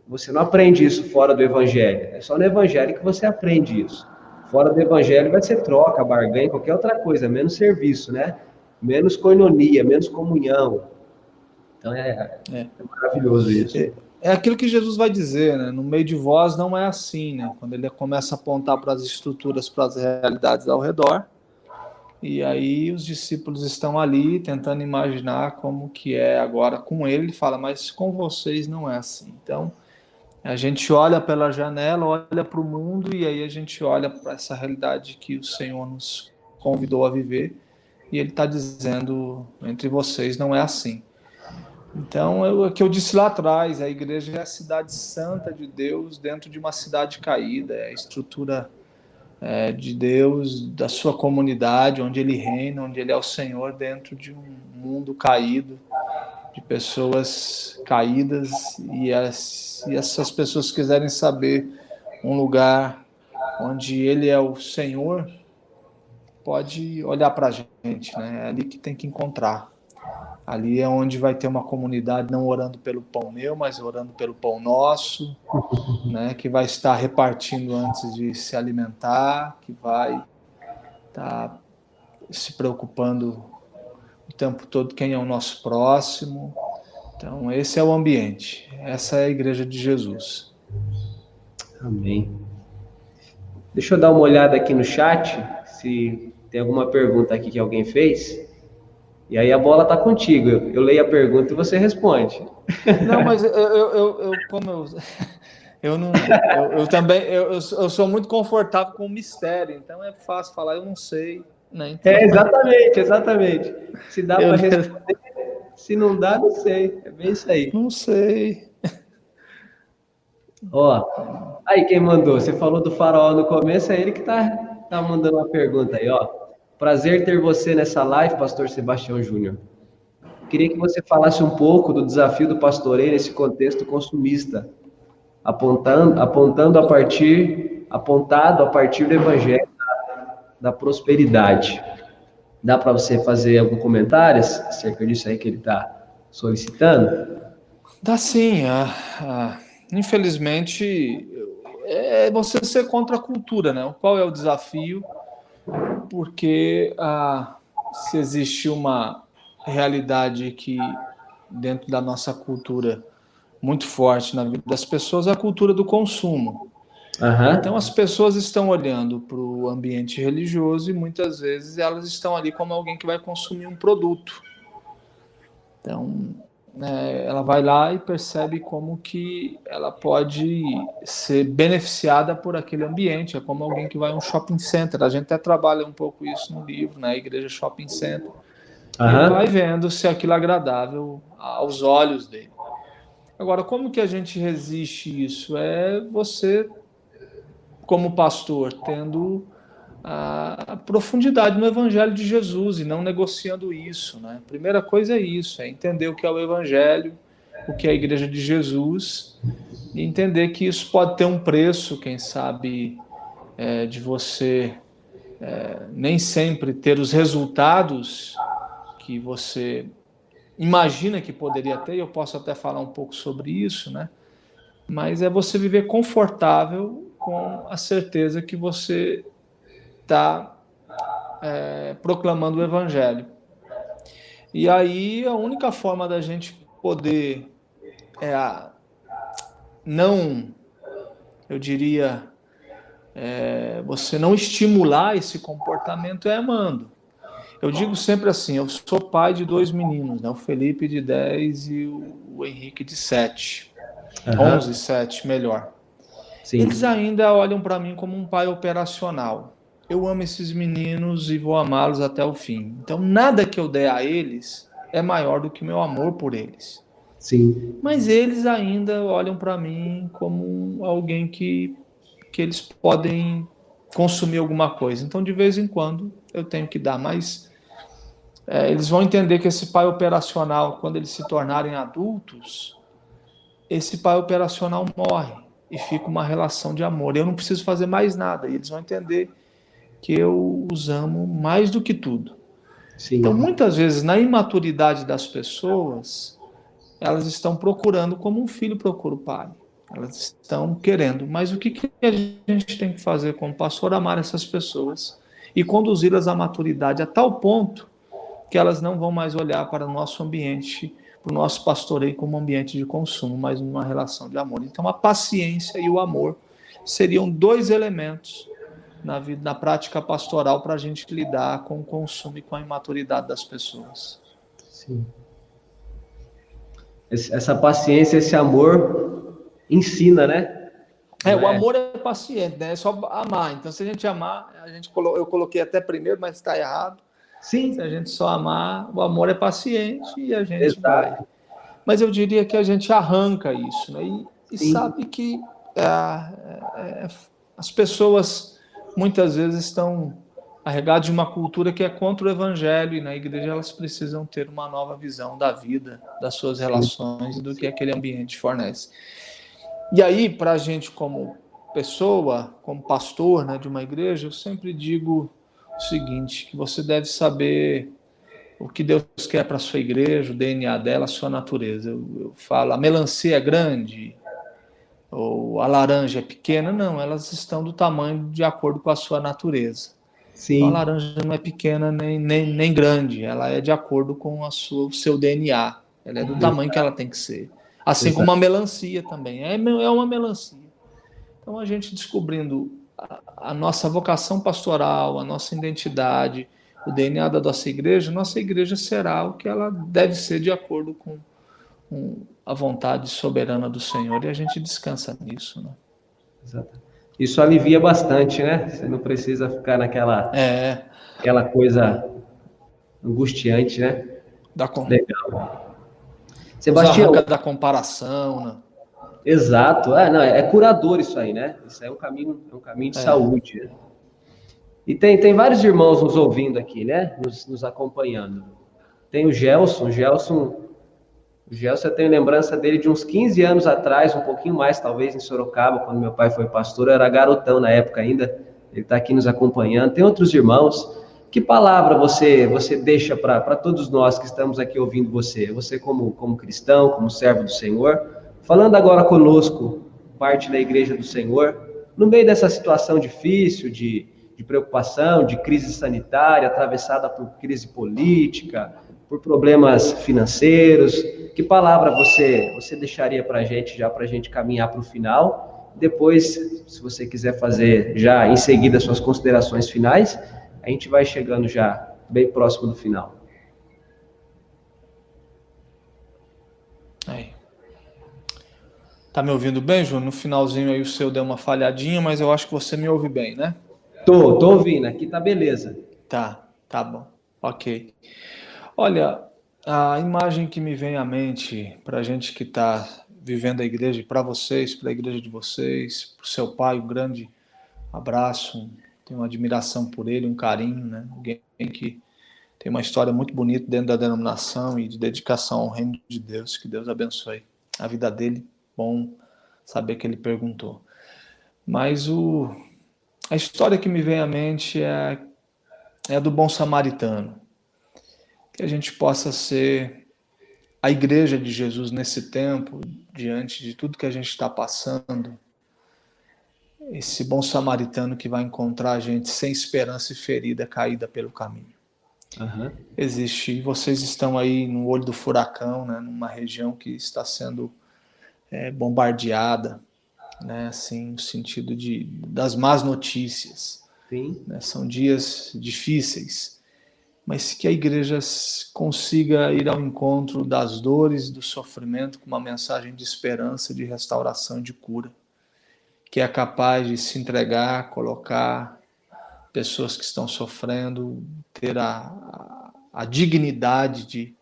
você não aprende isso fora do evangelho. É só no evangelho que você aprende isso. Fora do evangelho vai ser troca, barganha, qualquer outra coisa, menos serviço, né? menos coinonia, menos comunhão. Então é, é. é maravilhoso isso. É, é, aquilo que Jesus vai dizer, né? No meio de vós não é assim, né? Quando ele começa a apontar para as estruturas, para as realidades ao redor, e aí os discípulos estão ali tentando imaginar como que é agora com ele, ele fala, mas com vocês não é assim. Então, a gente olha pela janela, olha para o mundo e aí a gente olha para essa realidade que o Senhor nos convidou a viver e ele está dizendo entre vocês não é assim. Então, é o que eu disse lá atrás, a igreja é a cidade santa de Deus dentro de uma cidade caída, é a estrutura é, de Deus, da sua comunidade, onde ele reina, onde ele é o Senhor, dentro de um mundo caído, de pessoas caídas, e, as, e essas pessoas quiserem saber um lugar onde ele é o Senhor, pode olhar para a gente, né? É ali que tem que encontrar. Ali é onde vai ter uma comunidade não orando pelo pão meu, mas orando pelo pão nosso, né? Que vai estar repartindo antes de se alimentar, que vai estar tá se preocupando o tempo todo quem é o nosso próximo, Então, esse é o ambiente. Essa é a igreja de Jesus. Amém. Deixa eu dar uma olhada aqui no chat, se tem alguma pergunta aqui que alguém fez. E aí a bola tá contigo. Eu, eu leio a pergunta e você responde. Não, mas eu, eu, eu, como eu, eu não, eu, eu também, eu, eu sou muito confortável com o mistério, então é fácil falar, eu não sei. Né? Então, é, exatamente, exatamente. Se dá para responder, se não dá, não sei. É bem isso aí. Não sei. Ó, aí quem mandou? Você falou do farol no começo, é ele que tá, tá mandando uma pergunta aí, ó. Prazer ter você nessa live, pastor Sebastião Júnior. Queria que você falasse um pouco do desafio do pastoreio nesse contexto consumista, apontando, apontando a partir, apontado a partir do evangelho da, da prosperidade. Dá para você fazer algum comentário acerca disso aí que ele está solicitando? Dá sim. Ah, ah, infelizmente, é você ser contra a cultura, né? Qual é o desafio? Porque ah, se existe uma realidade que dentro da nossa cultura muito forte na vida das pessoas é a cultura do consumo. Uhum. Então as pessoas estão olhando para o ambiente religioso e muitas vezes elas estão ali como alguém que vai consumir um produto. Então é, ela vai lá e percebe como que ela pode ser beneficiada por aquele ambiente. É como alguém que vai a um shopping center. A gente até trabalha um pouco isso no livro, na né? igreja shopping center. Uhum. E vai vendo se aquilo é agradável aos olhos dele. Agora, como que a gente resiste isso? É você, como pastor, tendo a profundidade no Evangelho de Jesus e não negociando isso. Né? A primeira coisa é isso, é entender o que é o Evangelho, o que é a Igreja de Jesus, e entender que isso pode ter um preço, quem sabe, é, de você é, nem sempre ter os resultados que você imagina que poderia ter, eu posso até falar um pouco sobre isso, né? Mas é você viver confortável com a certeza que você está é, proclamando o evangelho. E aí a única forma da gente poder é, não, eu diria, é, você não estimular esse comportamento é amando. Eu digo sempre assim: eu sou pai de dois meninos, né? o Felipe de 10 e o, Henrique de 7. Uhum. 11, 7, melhor. Sim. Eles ainda olham para mim como um pai operacional. Eu amo esses meninos e vou amá-los até o fim. Então, nada que eu der a eles é maior do que meu amor por eles. Sim. Mas eles ainda olham para mim como alguém que, que eles podem consumir alguma coisa. Então, de vez em quando, eu tenho que dar mais. É, eles vão entender que esse pai operacional, quando eles se tornarem adultos, esse pai operacional morre e fica uma relação de amor. Eu não preciso fazer mais nada. E eles vão entender que eu os amo mais do que tudo. Sim. Então, muitas vezes, na imaturidade das pessoas, elas estão procurando como um filho procura o pai. Elas estão querendo. Mas o que, que a gente tem que fazer como pastor? Amar essas pessoas e conduzi-las à maturidade a tal ponto que elas não vão mais olhar para o nosso ambiente, para o nosso pastoreio como ambiente de consumo, mas uma relação de amor. Então, a paciência e o amor seriam dois elementos na vida, na prática pastoral para a gente lidar com o consumo e com a imaturidade das pessoas. Sim. Essa paciência, esse amor ensina, né? É, o é? amor é paciente, né? É só amar. Então, se a gente amar, a gente colo... eu coloquei até primeiro, mas está errado. Sim. Se a gente só amar, o amor é paciente e a gente Exato. vai. Mas eu diria que a gente arranca isso, né? E, e sabe que é, é, as pessoas muitas vezes estão carregadas de uma cultura que é contra o evangelho e na igreja elas precisam ter uma nova visão da vida, das suas relações e do que aquele ambiente fornece. E aí, para a gente, como pessoa, como pastor né, de uma igreja, eu sempre digo o seguinte: que você deve saber o que Deus quer para a sua igreja, o DNA dela, a sua natureza. Eu, eu falo, a melancia é grande, ou a laranja é pequena, não, elas estão do tamanho de acordo com a sua natureza. Sim. Então, a laranja não é pequena nem, nem, nem grande, ela é de acordo com a sua, o seu DNA. Ela é do tamanho que ela tem que ser. Assim Exato. como a melancia também. É, é uma melancia. Então a gente descobrindo a, a nossa vocação pastoral, a nossa identidade, o DNA da nossa igreja, nossa igreja será o que ela deve ser de acordo com, com a vontade soberana do Senhor. E a gente descansa nisso. Né? Exato. Isso alivia bastante, né? Você não precisa ficar naquela é. aquela coisa angustiante, né? Da com... Legal. Sebastião, da comparação, né? Exato. É, não, é curador isso aí, né? Isso aí é um caminho, é um caminho de é. saúde. Né? E tem, tem vários irmãos nos ouvindo aqui, né? Nos, nos acompanhando. Tem o Gelson. O Gelson, o Gelson, eu tenho lembrança dele de uns 15 anos atrás, um pouquinho mais, talvez, em Sorocaba, quando meu pai foi pastor. Eu era garotão na época ainda. Ele está aqui nos acompanhando. Tem outros irmãos. Que palavra você você deixa para todos nós que estamos aqui ouvindo você? Você como, como cristão, como servo do Senhor, falando agora conosco, parte da igreja do Senhor, no meio dessa situação difícil de de preocupação, de crise sanitária, atravessada por crise política, por problemas financeiros. Que palavra você você deixaria para a gente, já para a gente caminhar para o final? Depois, se você quiser fazer já em seguida suas considerações finais, a gente vai chegando já bem próximo do final. Aí. Tá me ouvindo bem, João? No finalzinho aí o seu deu uma falhadinha, mas eu acho que você me ouve bem, né? Tô, tô ouvindo. Aqui tá beleza. Tá, tá bom. Ok. Olha, a imagem que me vem à mente para a gente que está vivendo a igreja, para vocês, para a igreja de vocês, para o seu pai, um grande abraço, tenho uma admiração por ele, um carinho, né? Alguém que tem uma história muito bonita dentro da denominação e de dedicação ao reino de Deus. Que Deus abençoe a vida dele. Bom saber que ele perguntou. Mas o a história que me vem à mente é, é a do bom samaritano. Que a gente possa ser a igreja de Jesus nesse tempo, diante de tudo que a gente está passando. Esse bom samaritano que vai encontrar a gente sem esperança e ferida caída pelo caminho. Uhum. Existe. E vocês estão aí no olho do furacão, né, numa região que está sendo é, bombardeada né? Assim, no sentido de das más notícias. Né? São dias difíceis, mas que a igreja consiga ir ao encontro das dores, do sofrimento com uma mensagem de esperança, de restauração, de cura, que é capaz de se entregar, colocar pessoas que estão sofrendo, ter a, a, a dignidade de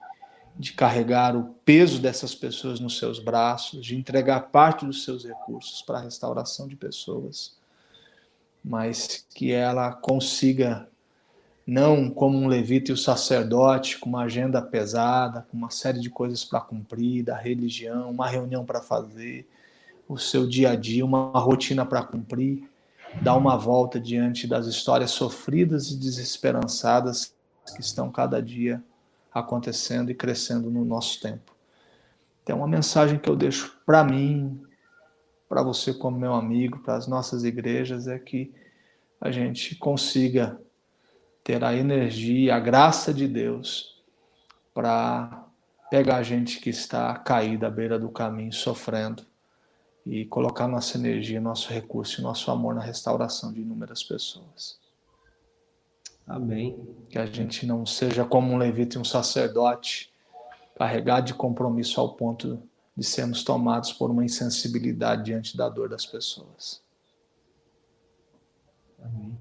de carregar o peso dessas pessoas nos seus braços, de entregar parte dos seus recursos para a restauração de pessoas, mas que ela consiga, não como um levita e o sacerdote, com uma agenda pesada, com uma série de coisas para cumprir, da religião, uma reunião para fazer, o seu dia a dia, uma rotina para cumprir, dar uma volta diante das histórias sofridas e desesperançadas que estão cada dia acontecendo e crescendo no nosso tempo. Então, uma mensagem que eu deixo para mim, para você como meu amigo, para as nossas igrejas, é que a gente consiga ter a energia, a graça de Deus para pegar a gente que está caída à beira do caminho, sofrendo, e colocar nossa energia, nosso recurso e nosso amor na restauração de inúmeras pessoas. Amém. Que a gente não seja como um levita e um sacerdote, carregado de compromisso ao ponto de sermos tomados por uma insensibilidade diante da dor das pessoas. Amém.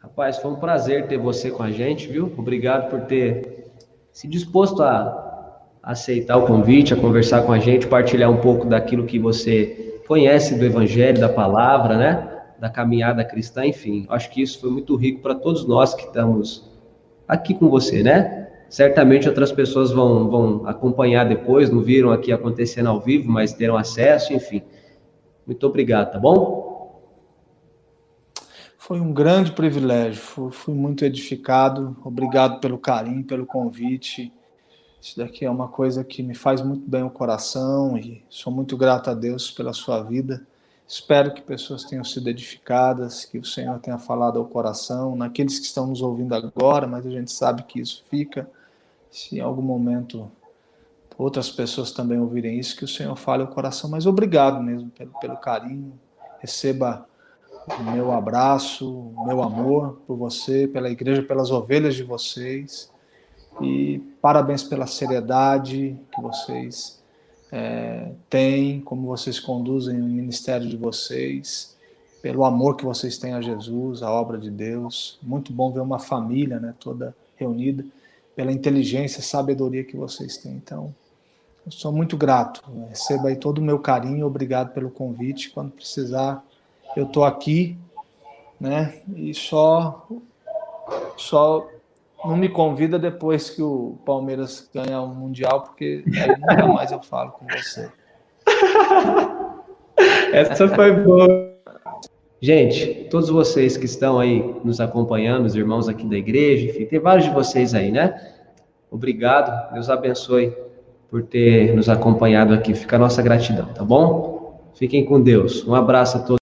Rapaz, foi um prazer ter você com a gente, viu? Obrigado por ter se disposto a aceitar o convite, a conversar com a gente, partilhar um pouco daquilo que você conhece do Evangelho, da palavra, né? Da caminhada cristã, enfim. Acho que isso foi muito rico para todos nós que estamos aqui com você, né? Certamente outras pessoas vão, vão acompanhar depois, não viram aqui acontecendo ao vivo, mas terão acesso, enfim. Muito obrigado, tá bom? Foi um grande privilégio, fui, fui muito edificado. Obrigado pelo carinho, pelo convite. Isso daqui é uma coisa que me faz muito bem o coração e sou muito grato a Deus pela sua vida. Espero que pessoas tenham sido edificadas, que o Senhor tenha falado ao coração, naqueles que estão nos ouvindo agora, mas a gente sabe que isso fica. Se em algum momento outras pessoas também ouvirem isso, que o Senhor fale o coração. Mas obrigado mesmo pelo, pelo carinho. Receba o meu abraço, o meu amor por você, pela igreja, pelas ovelhas de vocês. E parabéns pela seriedade que vocês é, têm, como vocês conduzem o ministério de vocês, pelo amor que vocês têm a Jesus, a obra de Deus. Muito bom ver uma família né, toda reunida, pela inteligência, sabedoria que vocês têm. Então, eu sou muito grato. Receba aí todo o meu carinho, obrigado pelo convite. Quando precisar, eu estou aqui, né? E só, só não me convida depois que o Palmeiras ganhar o Mundial, porque aí nunca mais eu falo com você. Essa foi boa. Gente, todos vocês que estão aí nos acompanhando, os irmãos aqui da igreja, enfim, tem vários de vocês aí, né? Obrigado, Deus abençoe por ter nos acompanhado aqui. Fica a nossa gratidão, tá bom? Fiquem com Deus. Um abraço a todos.